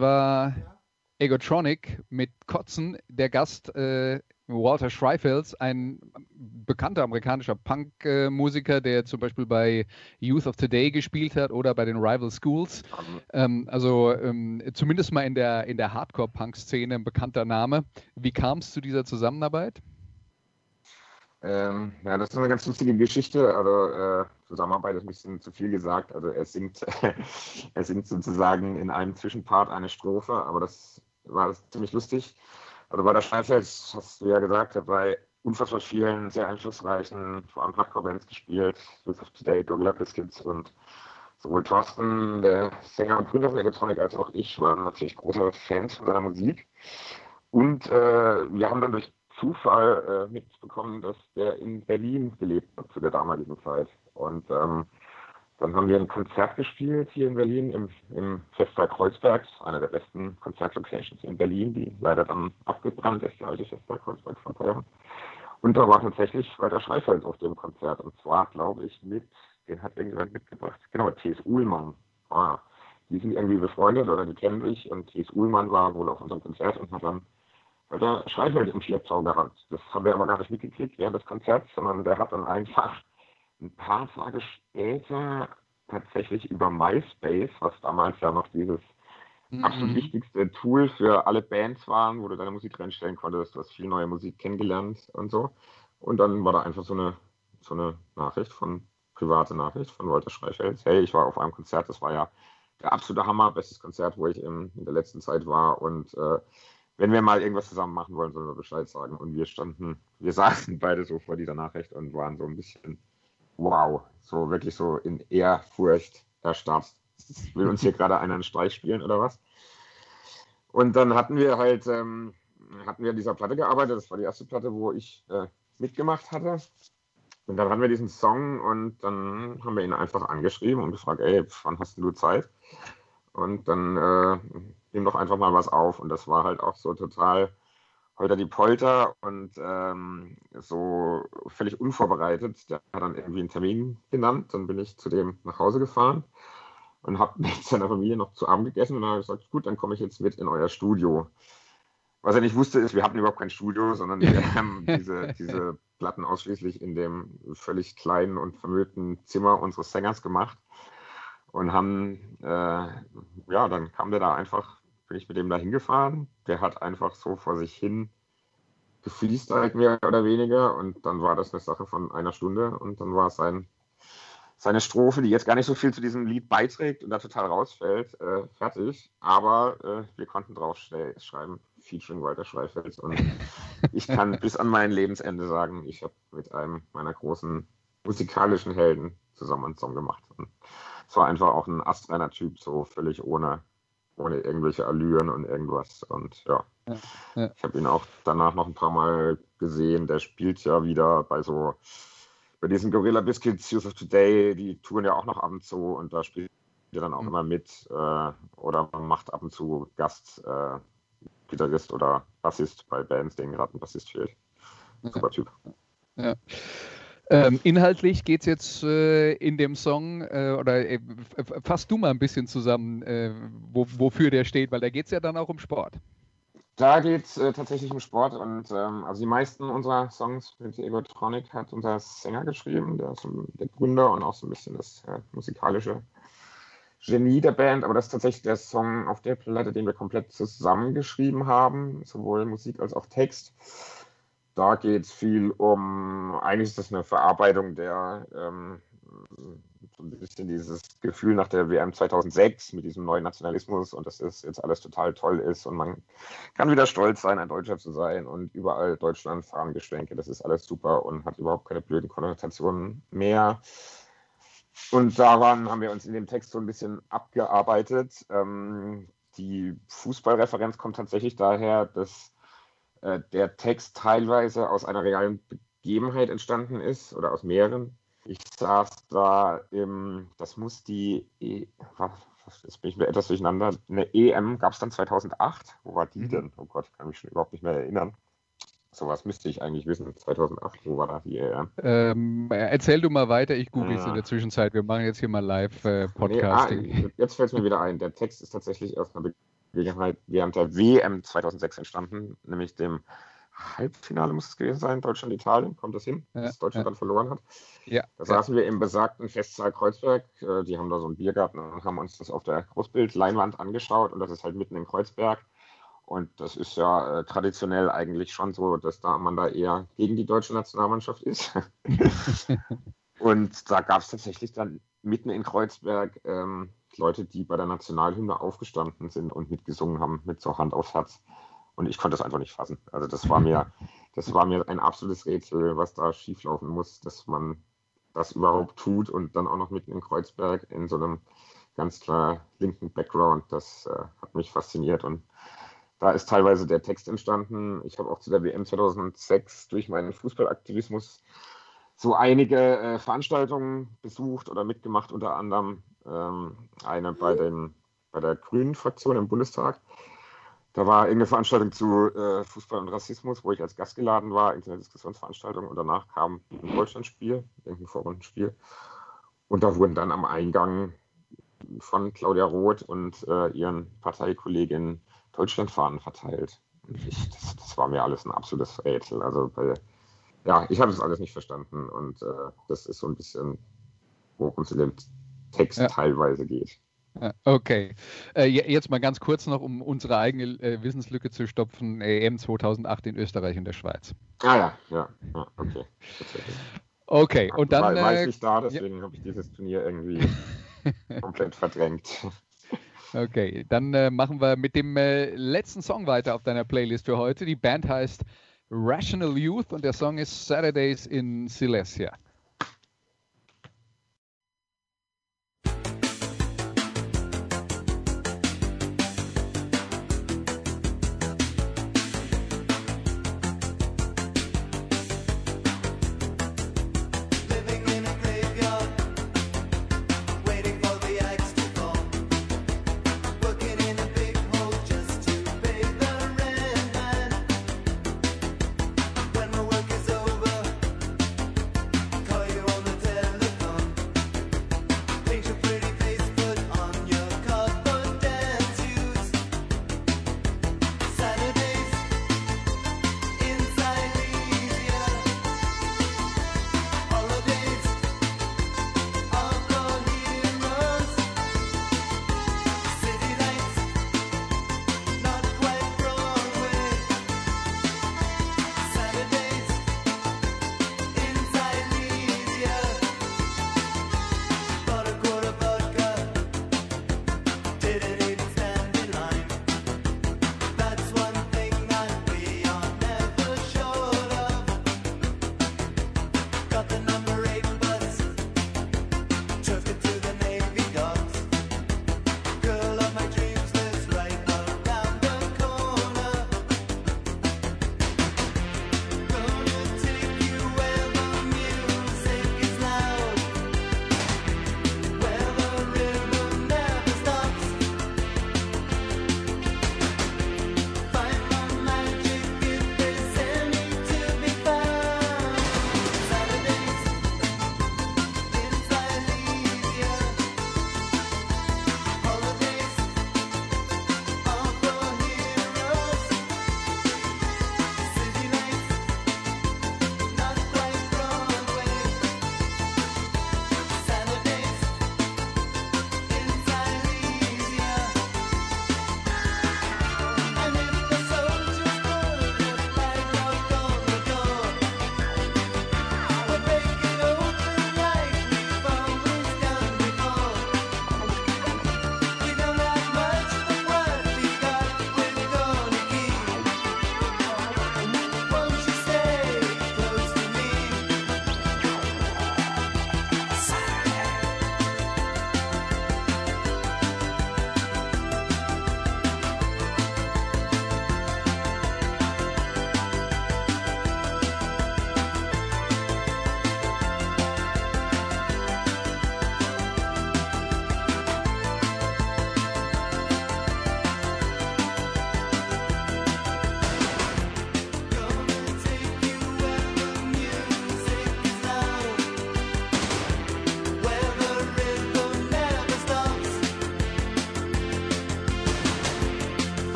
War Egotronic mit Kotzen, der Gast äh, Walter Schreifels, ein bekannter amerikanischer Punk-Musiker, der zum Beispiel bei Youth of Today gespielt hat oder bei den Rival Schools. Ähm, also ähm, zumindest mal in der, in der Hardcore-Punk-Szene ein bekannter Name. Wie kam es zu dieser Zusammenarbeit? Ähm, ja, das ist eine ganz lustige Geschichte. Also äh, Zusammenarbeit ist ein bisschen zu viel gesagt. Also er singt, er singt sozusagen in einem Zwischenpart eine Strophe, aber das war ziemlich lustig. Also bei der Schneifeld, hast du ja gesagt, bei unfassbar vielen sehr einflussreichen, vor allem Hardcore-Bands gespielt, of Today, Gorilla Biscuits und sowohl Thorsten, der Sänger und Gründer von Electronic, als auch ich waren natürlich große Fans von seiner Musik. Und äh, wir haben dann durch Zufall äh, mitbekommen, dass der in Berlin gelebt hat zu der damaligen Zeit. Und ähm, dann haben wir ein Konzert gespielt hier in Berlin im, im Festsaal Kreuzberg, einer der besten Konzertlocations in Berlin, die leider dann abgebrannt ist, der alte Festsaal Kreuzberg vor Jahren. Und da war tatsächlich Walter Schreifeld auf dem Konzert. Und zwar, glaube ich, mit, den hat irgendjemand mitgebracht, genau, T.S. Uhlmann. Ah, die sind irgendwie befreundet oder die kennen sich und T.S. Uhlmann war wohl auf unserem Konzert und hat dann Walter Schreifeld im Schlepptau gehabt. Das haben wir aber gar nicht mitgekriegt während des Konzerts, sondern der hat dann einfach ein paar Tage später tatsächlich über MySpace, was damals ja noch dieses absolut wichtigste Tool für alle Bands waren, wo du deine Musik reinstellen konntest, du hast viel neue Musik kennengelernt und so. Und dann war da einfach so eine, so eine Nachricht von, private Nachricht von Walter Schreifeld. Hey, ich war auf einem Konzert, das war ja der absolute Hammer, bestes Konzert, wo ich in, in der letzten Zeit war und äh, wenn wir mal irgendwas zusammen machen wollen, sollen wir Bescheid sagen. Und wir standen, wir saßen beide so vor dieser Nachricht und waren so ein bisschen, wow, so wirklich so in Ehrfurcht erstarrt. Will uns hier gerade einer einen Streich spielen oder was? Und dann hatten wir halt, ähm, hatten wir an dieser Platte gearbeitet. Das war die erste Platte, wo ich äh, mitgemacht hatte. Und dann hatten wir diesen Song und dann haben wir ihn einfach angeschrieben und gefragt, ey, wann hast du Zeit? Und dann äh, nimm doch einfach mal was auf. Und das war halt auch so total Holter die Polter und ähm, so völlig unvorbereitet. Der hat dann irgendwie einen Termin genannt. Dann bin ich zu dem nach Hause gefahren und habe mit seiner Familie noch zu Abend gegessen. Und dann habe ich gesagt, gut, dann komme ich jetzt mit in euer Studio. Was er nicht wusste, ist, wir hatten überhaupt kein Studio, sondern wir haben diese, diese Platten ausschließlich in dem völlig kleinen und vermüllten Zimmer unseres Sängers gemacht. Und haben, äh, ja, dann kam der da einfach, bin ich mit dem da hingefahren. Der hat einfach so vor sich hin gefreestylt, mehr oder weniger. Und dann war das eine Sache von einer Stunde und dann war es sein, seine Strophe, die jetzt gar nicht so viel zu diesem Lied beiträgt und da total rausfällt, äh, fertig. Aber äh, wir konnten drauf schreiben, featuring Walter Schweifels. Und ich kann bis an mein Lebensende sagen, ich habe mit einem meiner großen musikalischen Helden zusammen einen Song gemacht. Und war einfach auch ein astreiner Typ, so völlig ohne, ohne irgendwelche Allüren und irgendwas. Und ja, ja, ja. ich habe ihn auch danach noch ein paar Mal gesehen. Der spielt ja wieder bei so, bei diesen Gorilla Biscuits Youth of Today, die touren ja auch noch ab und zu und da spielt er dann auch mhm. immer mit äh, oder macht ab und zu Gast. Äh, Gitarrist oder Bassist bei Bands, denen gerade ein Bassist fehlt. Super Typ. Ja. Ähm, inhaltlich geht es jetzt äh, in dem Song, äh, oder äh, fass du mal ein bisschen zusammen, äh, wo, wofür der steht, weil da geht es ja dann auch um Sport. Da geht es äh, tatsächlich um Sport und ähm, also die meisten unserer Songs mit Egotronic hat unser Sänger geschrieben, der ist der Gründer und auch so ein bisschen das äh, musikalische Genie der Band, aber das ist tatsächlich der Song auf der Platte, den wir komplett zusammengeschrieben haben, sowohl Musik als auch Text. Da geht es viel um, eigentlich ist das eine Verarbeitung der, ähm, so ein bisschen dieses Gefühl nach der WM 2006 mit diesem neuen Nationalismus und dass es jetzt alles total toll ist und man kann wieder stolz sein, ein Deutscher zu sein und überall Deutschland fahren Geschenke, das ist alles super und hat überhaupt keine blöden Konnotationen mehr. Und daran haben wir uns in dem Text so ein bisschen abgearbeitet. Ähm, die Fußballreferenz kommt tatsächlich daher, dass äh, der Text teilweise aus einer realen Begebenheit entstanden ist oder aus mehreren. Ich saß da im, das muss die, e, jetzt bin ich mir etwas durcheinander, eine EM gab es dann 2008. Wo war die mhm. denn? Oh Gott, kann mich schon überhaupt nicht mehr erinnern. Sowas müsste ich eigentlich wissen. 2008, wo war da die EM? Ähm, erzähl du mal weiter, ich google es ja. in der Zwischenzeit. Wir machen jetzt hier mal Live-Podcasting. Äh, nee, ah, jetzt fällt es mir wieder ein. Der Text ist tatsächlich aus einer Gelegenheit während der WM 2006 entstanden, nämlich dem Halbfinale muss es gewesen sein, Deutschland-Italien, kommt das hin, ja, dass Deutschland ja. dann verloren hat. Ja, da saßen wir im besagten Festsaal Kreuzberg, äh, die haben da so einen Biergarten und haben uns das auf der Großbildleinwand angeschaut und das ist halt mitten in Kreuzberg. Und das ist ja äh, traditionell eigentlich schon so, dass da man da eher gegen die deutsche Nationalmannschaft ist. und da gab es tatsächlich dann mitten in Kreuzberg ähm, Leute, die bei der Nationalhymne aufgestanden sind und mitgesungen haben, mit so Hand aufs Herz. Und ich konnte das einfach nicht fassen. Also das war mir, das war mir ein absolutes Rätsel, was da schieflaufen muss, dass man das überhaupt tut und dann auch noch mitten in Kreuzberg in so einem ganz klar linken Background. Das äh, hat mich fasziniert und da ist teilweise der Text entstanden. Ich habe auch zu der WM 2006 durch meinen Fußballaktivismus so einige äh, Veranstaltungen besucht oder mitgemacht, unter anderem ähm, eine bei, den, bei der Grünen Fraktion im Bundestag. Da war irgendeine Veranstaltung zu äh, Fußball und Rassismus, wo ich als Gast geladen war, Internetdiskussionsveranstaltung, und danach kam ein Deutschlandspiel, irgendein Vorrundenspiel. Und da wurden dann am Eingang von Claudia Roth und äh, ihren Parteikolleginnen Deutschlandfahnen verteilt. Ich, das, das, war mir alles ein absolutes Rätsel. Also, weil, ja, ich habe das alles nicht verstanden und äh, das ist so ein bisschen, worum es in dem Text ja. teilweise geht. Okay. Äh, jetzt mal ganz kurz noch, um unsere eigene äh, Wissenslücke zu stopfen. EM 2008 in Österreich und der Schweiz. Ah ja, ja, ja okay. Okay, und dann. War, war ich äh, nicht da, deswegen ja. habe ich dieses Turnier irgendwie komplett verdrängt. Okay, dann äh, machen wir mit dem äh, letzten Song weiter auf deiner Playlist für heute. Die Band heißt Rational Youth und der Song ist Saturdays in Silesia.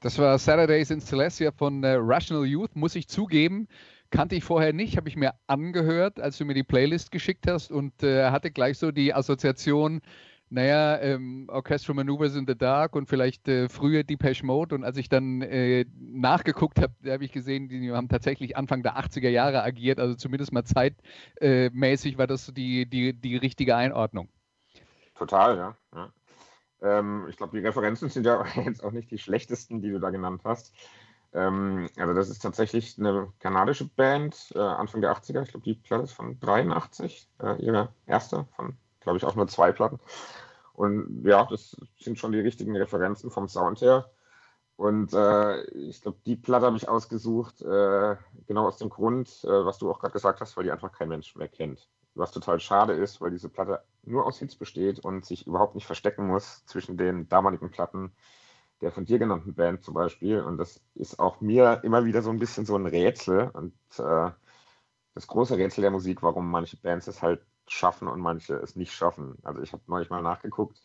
Das war Saturdays in Celestia von äh, Rational Youth, muss ich zugeben. Kannte ich vorher nicht, habe ich mir angehört, als du mir die Playlist geschickt hast und äh, hatte gleich so die Assoziation, naja, ähm, Orchestral Maneuvers in the Dark und vielleicht äh, früher Depeche Mode. Und als ich dann äh, nachgeguckt habe, habe ich gesehen, die haben tatsächlich Anfang der 80er Jahre agiert. Also zumindest mal zeitmäßig war das die, die, die richtige Einordnung. Total, ja. ja. Ähm, ich glaube, die Referenzen sind ja jetzt auch nicht die schlechtesten, die du da genannt hast. Ähm, also das ist tatsächlich eine kanadische Band, äh, Anfang der 80er. Ich glaube, die Platte ist von 83, äh, ihre erste von, glaube ich, auch nur zwei Platten. Und ja, das sind schon die richtigen Referenzen vom Sound her. Und äh, ich glaube, die Platte habe ich ausgesucht, äh, genau aus dem Grund, äh, was du auch gerade gesagt hast, weil die einfach kein Mensch mehr kennt. Was total schade ist, weil diese Platte nur aus Hits besteht und sich überhaupt nicht verstecken muss zwischen den damaligen Platten der von dir genannten Band zum Beispiel. Und das ist auch mir immer wieder so ein bisschen so ein Rätsel. Und äh, das große Rätsel der Musik, warum manche Bands es halt schaffen und manche es nicht schaffen. Also ich habe neulich mal nachgeguckt.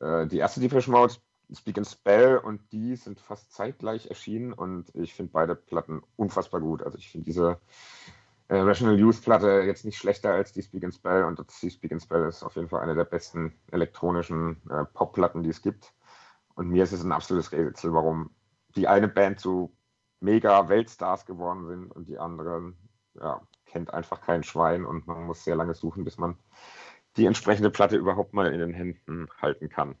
Äh, die erste Depeche Mode, Speak and Spell und die sind fast zeitgleich erschienen und ich finde beide Platten unfassbar gut. Also ich finde diese äh, Rational Use Platte jetzt nicht schlechter als die Speak and Spell und die Speak and Spell ist auf jeden Fall eine der besten elektronischen äh, Popplatten, die es gibt. Und mir ist es ein absolutes Rätsel, warum die eine Band so mega Weltstars geworden sind und die anderen ja, kennt einfach kein Schwein und man muss sehr lange suchen, bis man die entsprechende Platte überhaupt mal in den Händen halten kann.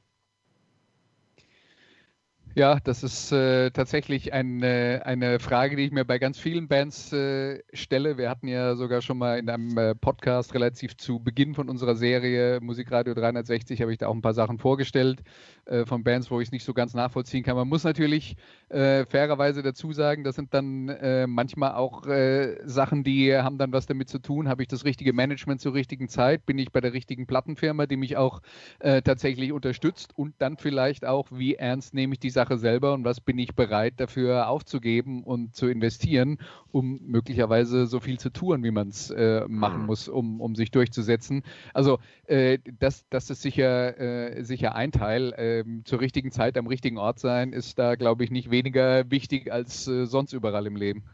Ja, das ist äh, tatsächlich ein, äh, eine Frage, die ich mir bei ganz vielen Bands äh, stelle. Wir hatten ja sogar schon mal in einem äh, Podcast relativ zu Beginn von unserer Serie Musikradio 360 habe ich da auch ein paar Sachen vorgestellt äh, von Bands, wo ich es nicht so ganz nachvollziehen kann. Man muss natürlich äh, fairerweise dazu sagen, das sind dann manchmal auch Sachen, die haben dann was damit zu tun. Habe ich das richtige Management zur richtigen Zeit? Bin ich bei der richtigen Plattenfirma, die mich auch tatsächlich unterstützt? Und dann vielleicht auch, wie ernst nehme ich die Sache selber und was bin ich bereit dafür aufzugeben und zu investieren, um möglicherweise so viel zu tun, wie man es äh, machen mhm. muss, um, um sich durchzusetzen. Also äh, das, das ist sicher, äh, sicher ein Teil. Ähm, zur richtigen Zeit am richtigen Ort sein ist da, glaube ich, nicht weniger wichtig als äh, sonst überall im Leben.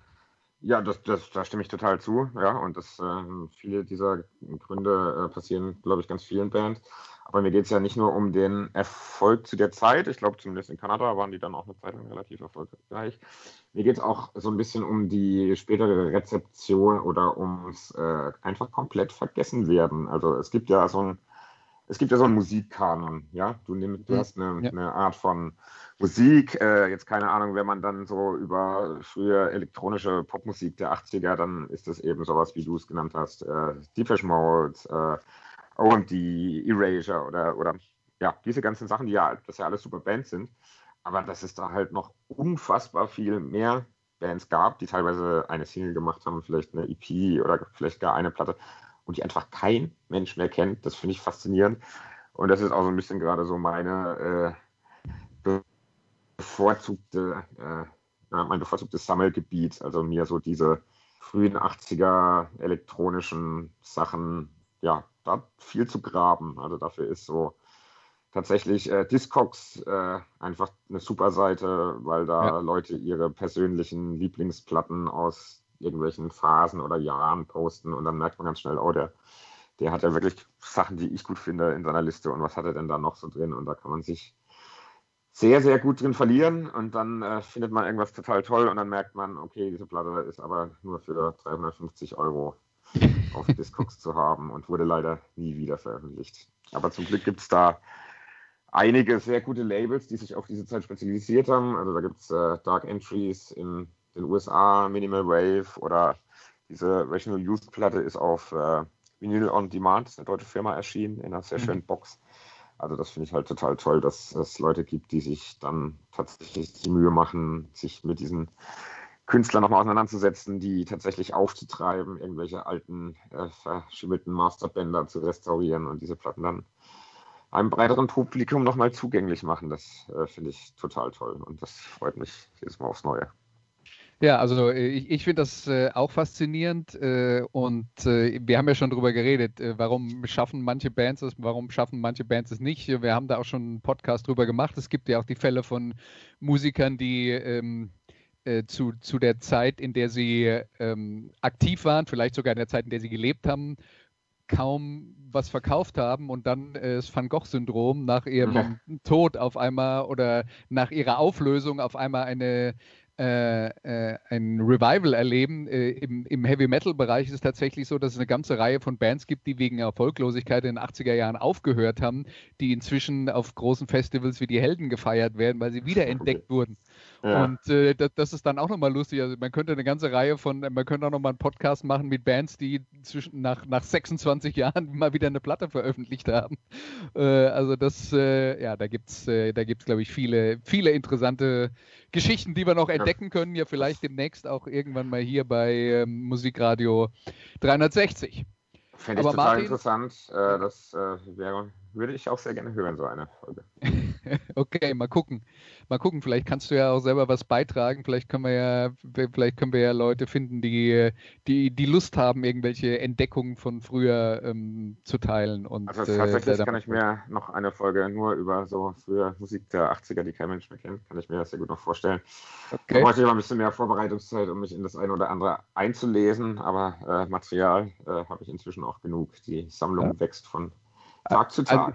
Ja, das, das, da stimme ich total zu. Ja, und das, äh, viele dieser Gründe äh, passieren, glaube ich, ganz vielen Bands. Aber mir geht es ja nicht nur um den Erfolg zu der Zeit. Ich glaube, zumindest in Kanada waren die dann auch eine Zeit lang relativ erfolgreich. Mir geht es auch so ein bisschen um die spätere Rezeption oder ums äh, einfach komplett vergessen werden. Also es gibt ja so ein, es gibt ja so einen Musikkanon, ja. Du, nimmst, du mhm. hast eine, ja. eine, Art von Musik, äh, jetzt keine Ahnung, wenn man dann so über frühe elektronische Popmusik der 80er, dann ist das eben sowas, wie du es genannt hast, äh, Deepish Mode, äh, und die Erasure oder, oder ja, diese ganzen Sachen, die ja, das ja alles super Bands sind, aber dass es da halt noch unfassbar viel mehr Bands gab, die teilweise eine Single gemacht haben, vielleicht eine EP oder vielleicht gar eine Platte und die einfach kein Mensch mehr kennt. Das finde ich faszinierend. Und das ist auch so ein bisschen gerade so meine äh, bevorzugte, äh, mein bevorzugtes Sammelgebiet. Also mir so diese frühen 80er elektronischen Sachen ja, da viel zu graben. Also dafür ist so tatsächlich äh, Discogs äh, einfach eine super Seite, weil da ja. Leute ihre persönlichen Lieblingsplatten aus irgendwelchen Phasen oder Jahren posten und dann merkt man ganz schnell, oh, der, der hat ja wirklich Sachen, die ich gut finde in seiner Liste und was hat er denn da noch so drin und da kann man sich sehr, sehr gut drin verlieren und dann äh, findet man irgendwas total toll und dann merkt man, okay, diese Platte ist aber nur für 350 Euro auf Discogs zu haben und wurde leider nie wieder veröffentlicht. Aber zum Glück gibt es da einige sehr gute Labels, die sich auf diese Zeit spezialisiert haben. Also da gibt es äh, Dark Entries in den USA, Minimal Wave oder diese Rational Youth Platte ist auf äh, Vinyl on Demand, eine deutsche Firma, erschienen in einer sehr mhm. schönen Box. Also das finde ich halt total toll, dass es Leute gibt, die sich dann tatsächlich die Mühe machen, sich mit diesen Künstler nochmal auseinanderzusetzen, die tatsächlich aufzutreiben, irgendwelche alten, äh, verschimmelten Masterbänder zu restaurieren und diese Platten dann einem breiteren Publikum nochmal zugänglich machen. Das äh, finde ich total toll und das freut mich jedes Mal aufs Neue. Ja, also äh, ich, ich finde das äh, auch faszinierend äh, und äh, wir haben ja schon drüber geredet, äh, warum schaffen manche Bands es, warum schaffen manche Bands es nicht. Wir haben da auch schon einen Podcast drüber gemacht. Es gibt ja auch die Fälle von Musikern, die ähm, äh, zu, zu der Zeit, in der sie ähm, aktiv waren, vielleicht sogar in der Zeit, in der sie gelebt haben, kaum was verkauft haben und dann äh, das Van Gogh-Syndrom nach ihrem Ja. Tod auf einmal oder nach ihrer Auflösung auf einmal eine äh, äh, ein Revival erleben. Äh, Im im Heavy Metal Bereich ist es tatsächlich so, dass es eine ganze Reihe von Bands gibt, die wegen Erfolglosigkeit in den 80er Jahren aufgehört haben, die inzwischen auf großen Festivals wie die Helden gefeiert werden, weil sie wiederentdeckt wurden. Ja. Und äh, das, das ist dann auch nochmal lustig. Also man könnte eine ganze Reihe von, man könnte auch nochmal einen Podcast machen mit Bands, die zwischen nach, nach 26 Jahren mal wieder eine Platte veröffentlicht haben. Äh, also das, äh, ja, da gibt's, äh, da gibt's, glaube ich, viele, viele interessante Geschichten, die wir noch entdecken können. Ja, vielleicht demnächst auch irgendwann mal hier bei ähm, Musikradio 360. Fände ich Aber total Martin- interessant. Äh, das äh, wäre, würde ich auch sehr gerne hören, so eine Folge. Okay, mal gucken. Mal gucken, vielleicht kannst du ja auch selber was beitragen. Vielleicht können wir ja, vielleicht können wir ja Leute finden, die, die, die Lust haben, irgendwelche Entdeckungen von früher ähm, zu teilen. Und, Also äh, tatsächlich kann ich mir noch eine Folge nur über so frühe Musik der 80er, die kein Mensch mehr kennt, kann ich mir das sehr gut noch vorstellen. Okay. ich aber ein bisschen mehr Vorbereitungszeit, um mich in das eine oder andere einzulesen, aber äh, Material äh, habe ich inzwischen auch genug. Die Sammlung wächst von Tag zu Also, Tag.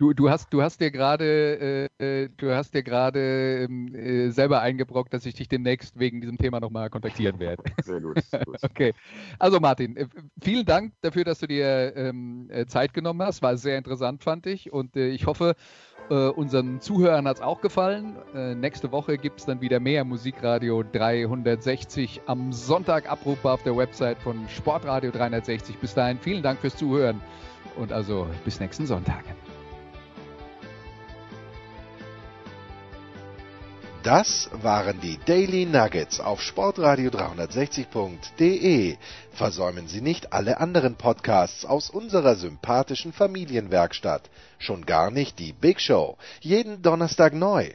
Du, du hast, du hast dir gerade, äh, äh, du hast dir gerade ähm, äh, selber eingebrockt, dass ich dich demnächst wegen diesem Thema nochmal kontaktieren werde. Sehr gut. Sehr gut. Okay. Also Martin, äh, vielen Dank dafür, dass du dir ähm, äh, Zeit genommen hast. War sehr interessant, fand ich. Und äh, ich hoffe, unseren Zuhörern hat es auch gefallen. Nächste Woche gibt es dann wieder mehr Musikradio 360 am Sonntag abrufbar auf der Website von Sportradio 360. Bis dahin vielen Dank fürs Zuhören und also bis nächsten Sonntag. Das waren die Daily Nuggets auf Sportradio 360.de. Versäumen Sie nicht alle anderen Podcasts aus unserer sympathischen Familienwerkstatt. Schon gar nicht die Big Show. Jeden Donnerstag neu.